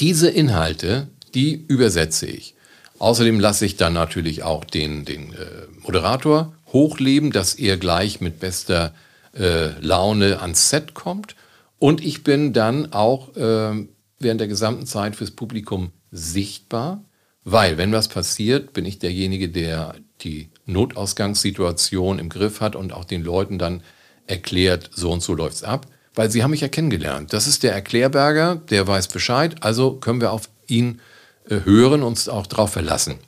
diese Inhalte die übersetze ich. Außerdem lasse ich dann natürlich auch den, den äh, Moderator hochleben, dass er gleich mit bester äh, Laune ans Set kommt. Und ich bin dann auch äh, während der gesamten Zeit fürs Publikum sichtbar, weil wenn was passiert, bin ich derjenige, der die Notausgangssituation im Griff hat und auch den Leuten dann erklärt, so und so läuft's ab, weil sie haben mich ja kennengelernt. Das ist der Erklärberger, der weiß Bescheid, also können wir auf ihn äh, hören, uns auch darauf verlassen.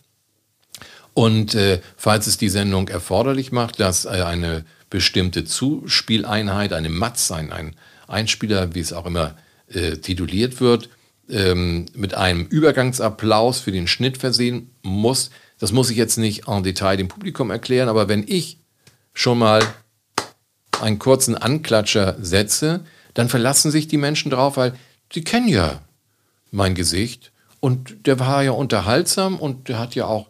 Und äh, falls es die Sendung erforderlich macht, dass äh, eine bestimmte Zuspieleinheit, eine Matz, ein, ein Einspieler, wie es auch immer äh, tituliert wird, ähm, mit einem Übergangsapplaus für den Schnitt versehen muss, das muss ich jetzt nicht en Detail dem Publikum erklären, aber wenn ich schon mal einen kurzen Anklatscher setze, dann verlassen sich die Menschen drauf, weil sie kennen ja mein Gesicht und der war ja unterhaltsam und der hat ja auch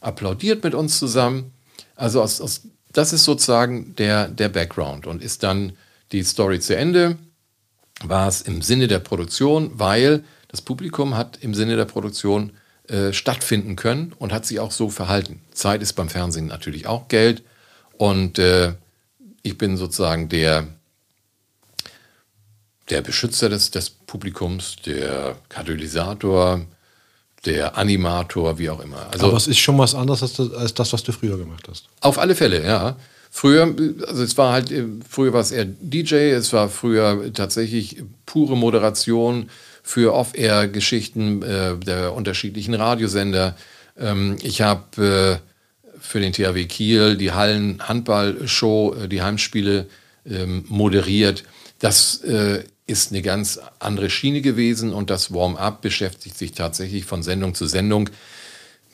applaudiert mit uns zusammen. Also aus, aus, das ist sozusagen der, der Background. Und ist dann die Story zu Ende, war es im Sinne der Produktion, weil das Publikum hat im Sinne der Produktion äh, stattfinden können und hat sich auch so verhalten. Zeit ist beim Fernsehen natürlich auch Geld. Und äh, ich bin sozusagen der, der Beschützer des, des Publikums, der Katalysator, der Animator, wie auch immer. Also, Aber es ist schon was anderes als das, als das, was du früher gemacht hast. Auf alle Fälle, ja. Früher, also es war halt, früher war es eher DJ, es war früher tatsächlich pure Moderation für Off-Air-Geschichten äh, der unterschiedlichen Radiosender. Ähm, ich habe äh, für den THW Kiel die Hallen-Handball-Show, äh, die Heimspiele ähm, moderiert. Das äh, ist eine ganz andere Schiene gewesen und das Warm-up beschäftigt sich tatsächlich von Sendung zu Sendung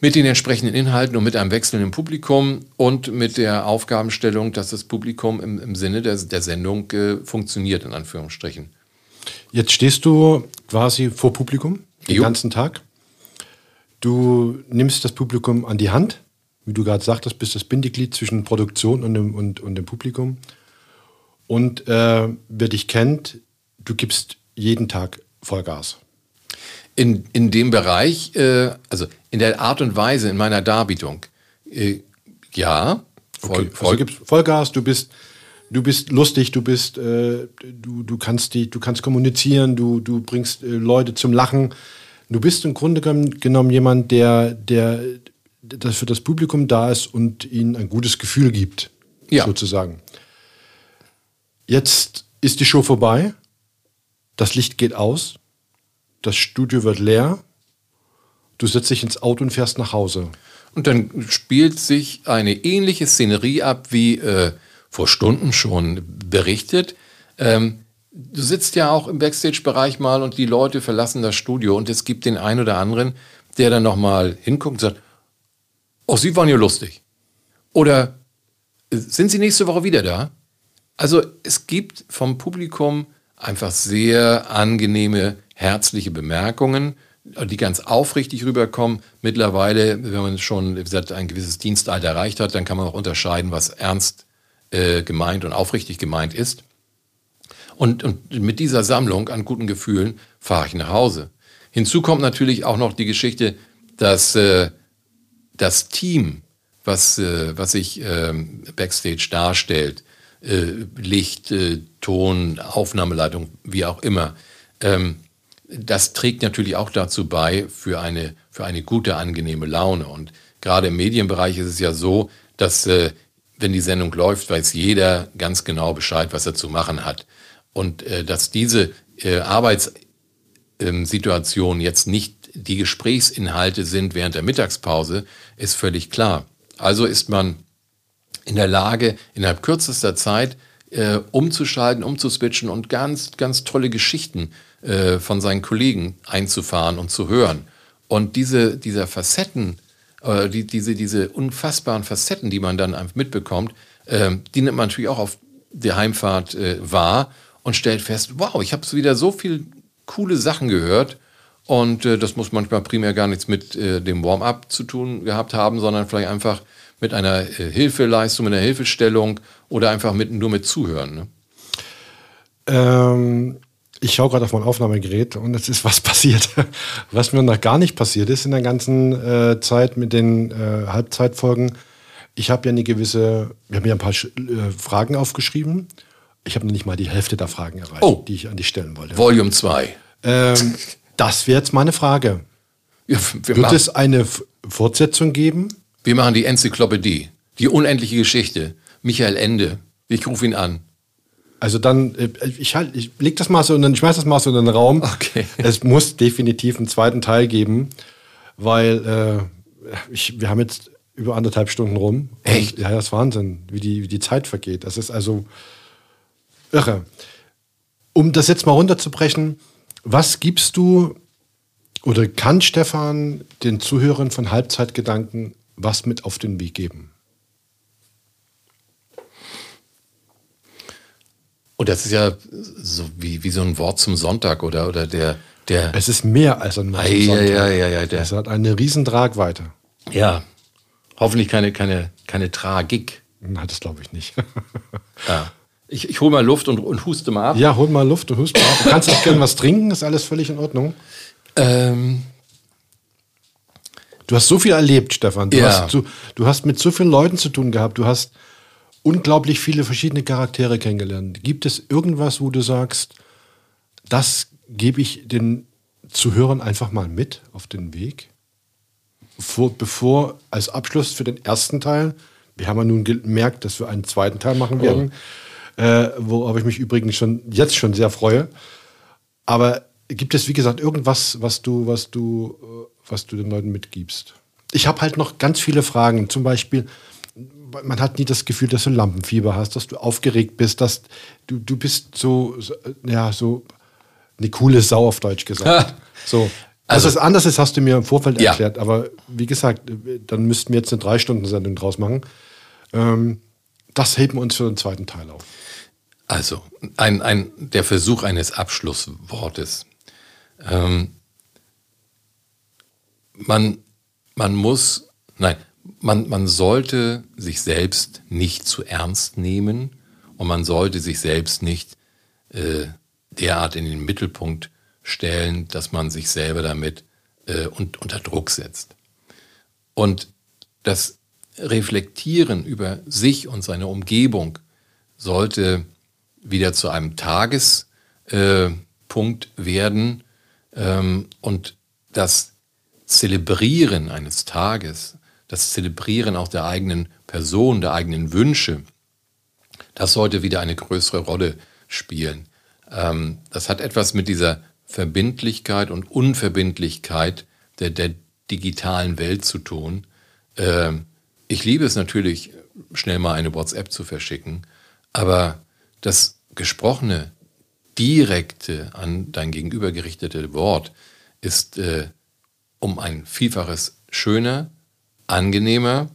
mit den entsprechenden Inhalten und mit einem wechselnden Publikum und mit der Aufgabenstellung, dass das Publikum im, im Sinne der, der Sendung äh, funktioniert, in Anführungsstrichen. Jetzt stehst du quasi vor Publikum den jo. ganzen Tag. Du nimmst das Publikum an die Hand, wie du gerade sagtest, bist das Bindeglied zwischen Produktion und dem, und, und dem Publikum. Und äh, wer dich kennt, du gibst jeden Tag Vollgas. In, in dem Bereich, äh, also in der Art und Weise in meiner Darbietung, äh, ja. Voll, okay. also Vollgas, du bist, du bist lustig, du bist, äh, du, du kannst die, du kannst kommunizieren, du, du bringst äh, Leute zum Lachen. Du bist im Grunde genommen jemand, der, der das für das Publikum da ist und ihnen ein gutes Gefühl gibt, ja. sozusagen. Jetzt ist die Show vorbei das Licht geht aus, das Studio wird leer, du setzt dich ins Auto und fährst nach Hause. Und dann spielt sich eine ähnliche Szenerie ab, wie äh, vor Stunden schon berichtet. Ähm, du sitzt ja auch im Backstage-Bereich mal und die Leute verlassen das Studio und es gibt den einen oder anderen, der dann nochmal hinguckt und sagt, oh, Sie waren ja lustig. Oder äh, sind Sie nächste Woche wieder da? Also es gibt vom Publikum einfach sehr angenehme, herzliche Bemerkungen, die ganz aufrichtig rüberkommen. Mittlerweile, wenn man schon wie gesagt, ein gewisses Dienstalter erreicht hat, dann kann man auch unterscheiden, was ernst äh, gemeint und aufrichtig gemeint ist. Und, und mit dieser Sammlung an guten Gefühlen fahre ich nach Hause. Hinzu kommt natürlich auch noch die Geschichte, dass äh, das Team, was, äh, was sich äh, backstage darstellt, äh, Licht, äh, Ton, Aufnahmeleitung, wie auch immer, ähm, das trägt natürlich auch dazu bei für eine, für eine gute, angenehme Laune. Und gerade im Medienbereich ist es ja so, dass äh, wenn die Sendung läuft, weiß jeder ganz genau Bescheid, was er zu machen hat. Und äh, dass diese äh, Arbeitssituation jetzt nicht die Gesprächsinhalte sind während der Mittagspause, ist völlig klar. Also ist man in der Lage, innerhalb kürzester Zeit äh, umzuschalten, umzuswitchen und ganz, ganz tolle Geschichten äh, von seinen Kollegen einzufahren und zu hören. Und diese, dieser Facetten, äh, die, diese, diese unfassbaren Facetten, die man dann mitbekommt, äh, die nimmt man natürlich auch auf der Heimfahrt äh, wahr und stellt fest, wow, ich habe wieder so viele coole Sachen gehört. Und äh, das muss manchmal primär gar nichts mit äh, dem Warm-up zu tun gehabt haben, sondern vielleicht einfach mit einer äh, Hilfeleistung, mit einer Hilfestellung oder einfach mit, nur mit Zuhören. Ne? Ich schaue gerade auf mein Aufnahmegerät und es ist was passiert. Was mir noch gar nicht passiert ist in der ganzen äh, Zeit mit den äh, Halbzeitfolgen. Ich habe ja eine gewisse, wir haben ja ein paar äh, Fragen aufgeschrieben. Ich habe noch nicht mal die Hälfte der Fragen erreicht, oh. die ich an dich stellen wollte. Volume 2. Ähm, das wäre jetzt meine Frage. Ja, Wird es eine Fortsetzung geben? Wir machen die Enzyklopädie, die unendliche Geschichte. Michael Ende. Ich rufe ihn an. Also dann, äh, ich, halt, ich leg das mal so, und ich schmeiß das mal so in den Raum. Okay. Es muss definitiv einen zweiten Teil geben, weil äh, ich, wir haben jetzt über anderthalb Stunden rum. Echt? ja, das ist Wahnsinn, wie die, wie die Zeit vergeht. Das ist also irre. Um das jetzt mal runterzubrechen, was gibst du oder kann Stefan den Zuhörern von Halbzeitgedanken was mit auf den Weg geben? Und das ist ja so wie, wie so ein Wort zum Sonntag oder, oder der, der. Es ist mehr als ein Wort zum Sonntag. Ja, ja, ja, der, es hat eine riesen Tragweite. Ja. Hoffentlich keine, keine, keine Tragik. Nein, das glaube ich nicht. ja. Ich, ich hole mal Luft und, und huste mal ab. Ja, hol mal Luft und huste mal ab. Du kannst auch gerne was trinken, ist alles völlig in Ordnung. Ähm, du hast so viel erlebt, Stefan. Du, ja. hast, du, du hast mit so vielen Leuten zu tun gehabt. Du hast unglaublich viele verschiedene Charaktere kennengelernt. Gibt es irgendwas, wo du sagst, das gebe ich den Zuhörern einfach mal mit auf den Weg? Vor, bevor als Abschluss für den ersten Teil, wir haben ja nun gemerkt, dass wir einen zweiten Teil machen werden, oh. äh, worauf ich mich übrigens schon jetzt schon sehr freue. Aber gibt es, wie gesagt, irgendwas, was du, was du, äh, was du den Leuten mitgibst? Ich habe halt noch ganz viele Fragen. Zum Beispiel, man hat nie das Gefühl, dass du Lampenfieber hast, dass du aufgeregt bist, dass du, du bist so, so ja, so eine coole Sau auf Deutsch gesagt. so. Also, dass es anders ist, hast du mir im Vorfeld ja. erklärt. Aber wie gesagt, dann müssten wir jetzt eine Drei-Stunden-Sendung draus machen. Ähm, das heben wir uns für den zweiten Teil auf. Also, ein, ein, der Versuch eines Abschlusswortes. Ähm, man, man muss, nein, man, man sollte sich selbst nicht zu ernst nehmen und man sollte sich selbst nicht äh, derart in den Mittelpunkt stellen, dass man sich selber damit äh, und, unter Druck setzt. Und das Reflektieren über sich und seine Umgebung sollte wieder zu einem Tagespunkt äh, werden ähm, und das Zelebrieren eines Tages das Zelebrieren auch der eigenen Person, der eigenen Wünsche, das sollte wieder eine größere Rolle spielen. Ähm, das hat etwas mit dieser Verbindlichkeit und Unverbindlichkeit der, der digitalen Welt zu tun. Ähm, ich liebe es natürlich, schnell mal eine WhatsApp zu verschicken, aber das gesprochene, direkte, an dein Gegenüber gerichtete Wort ist äh, um ein Vielfaches schöner, angenehmer,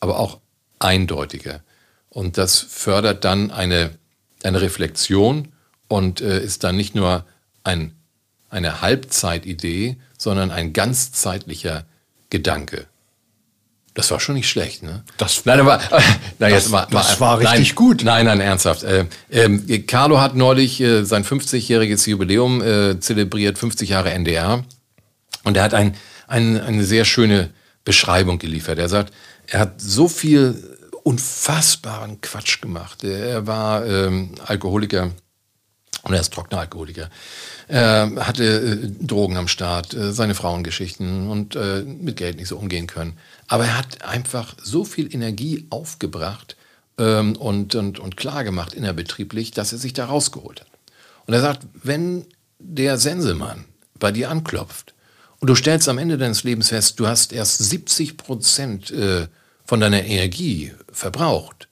aber auch eindeutiger. Und das fördert dann eine, eine Reflexion und äh, ist dann nicht nur ein, eine Halbzeitidee, sondern ein ganzzeitlicher Gedanke. Das war schon nicht schlecht, ne? Das, nein, aber na, jetzt das, mal, das war richtig nein, gut. Nein, nein, ernsthaft. Äh, äh, Carlo hat neulich äh, sein 50-jähriges Jubiläum äh, zelebriert, 50 Jahre NDR. Und er hat ein, ein, eine sehr schöne Beschreibung geliefert. Er sagt, er hat so viel unfassbaren Quatsch gemacht. Er war ähm, Alkoholiker und er ist trockener Alkoholiker. Er hatte äh, Drogen am Start, äh, seine Frauengeschichten und äh, mit Geld nicht so umgehen können. Aber er hat einfach so viel Energie aufgebracht ähm, und, und, und klar gemacht innerbetrieblich, dass er sich da rausgeholt hat. Und er sagt, wenn der Sensemann bei dir anklopft und du stellst am Ende deines Lebens fest, du hast erst 70 Prozent äh, von deiner Energie verbraucht,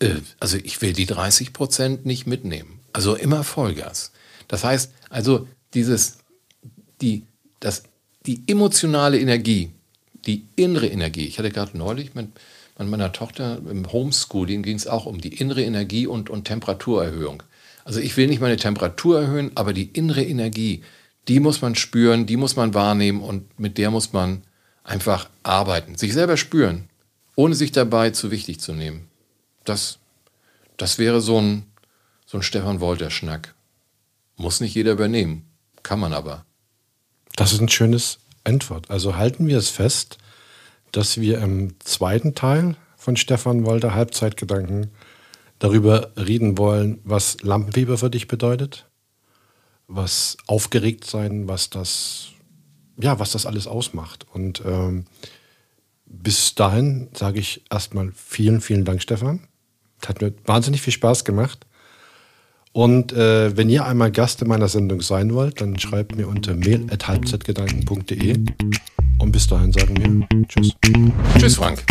äh, also ich will die 30 Prozent nicht mitnehmen. Also immer Vollgas. Das heißt, also dieses, die, das, die emotionale Energie, die innere Energie. Ich hatte gerade neulich mit, mit meiner Tochter im Homeschooling ging es auch um die innere Energie und, und Temperaturerhöhung. Also ich will nicht meine Temperatur erhöhen, aber die innere Energie, die muss man spüren, die muss man wahrnehmen und mit der muss man einfach arbeiten. Sich selber spüren, ohne sich dabei zu wichtig zu nehmen. Das, das wäre so ein, so ein Stefan Wolter-Schnack. Muss nicht jeder übernehmen, kann man aber. Das ist ein schönes Endwort. Also halten wir es fest, dass wir im zweiten Teil von Stefan Wolter Halbzeitgedanken darüber reden wollen, was Lampenfieber für dich bedeutet, was aufgeregt sein, was das, ja, was das alles ausmacht. Und ähm, bis dahin sage ich erstmal vielen, vielen Dank, Stefan. Es hat mir wahnsinnig viel Spaß gemacht. Und äh, wenn ihr einmal Gast in meiner Sendung sein wollt, dann schreibt mir unter mail.halbzeitgedanken.de. Und bis dahin sagen wir Tschüss. Tschüss, Frank.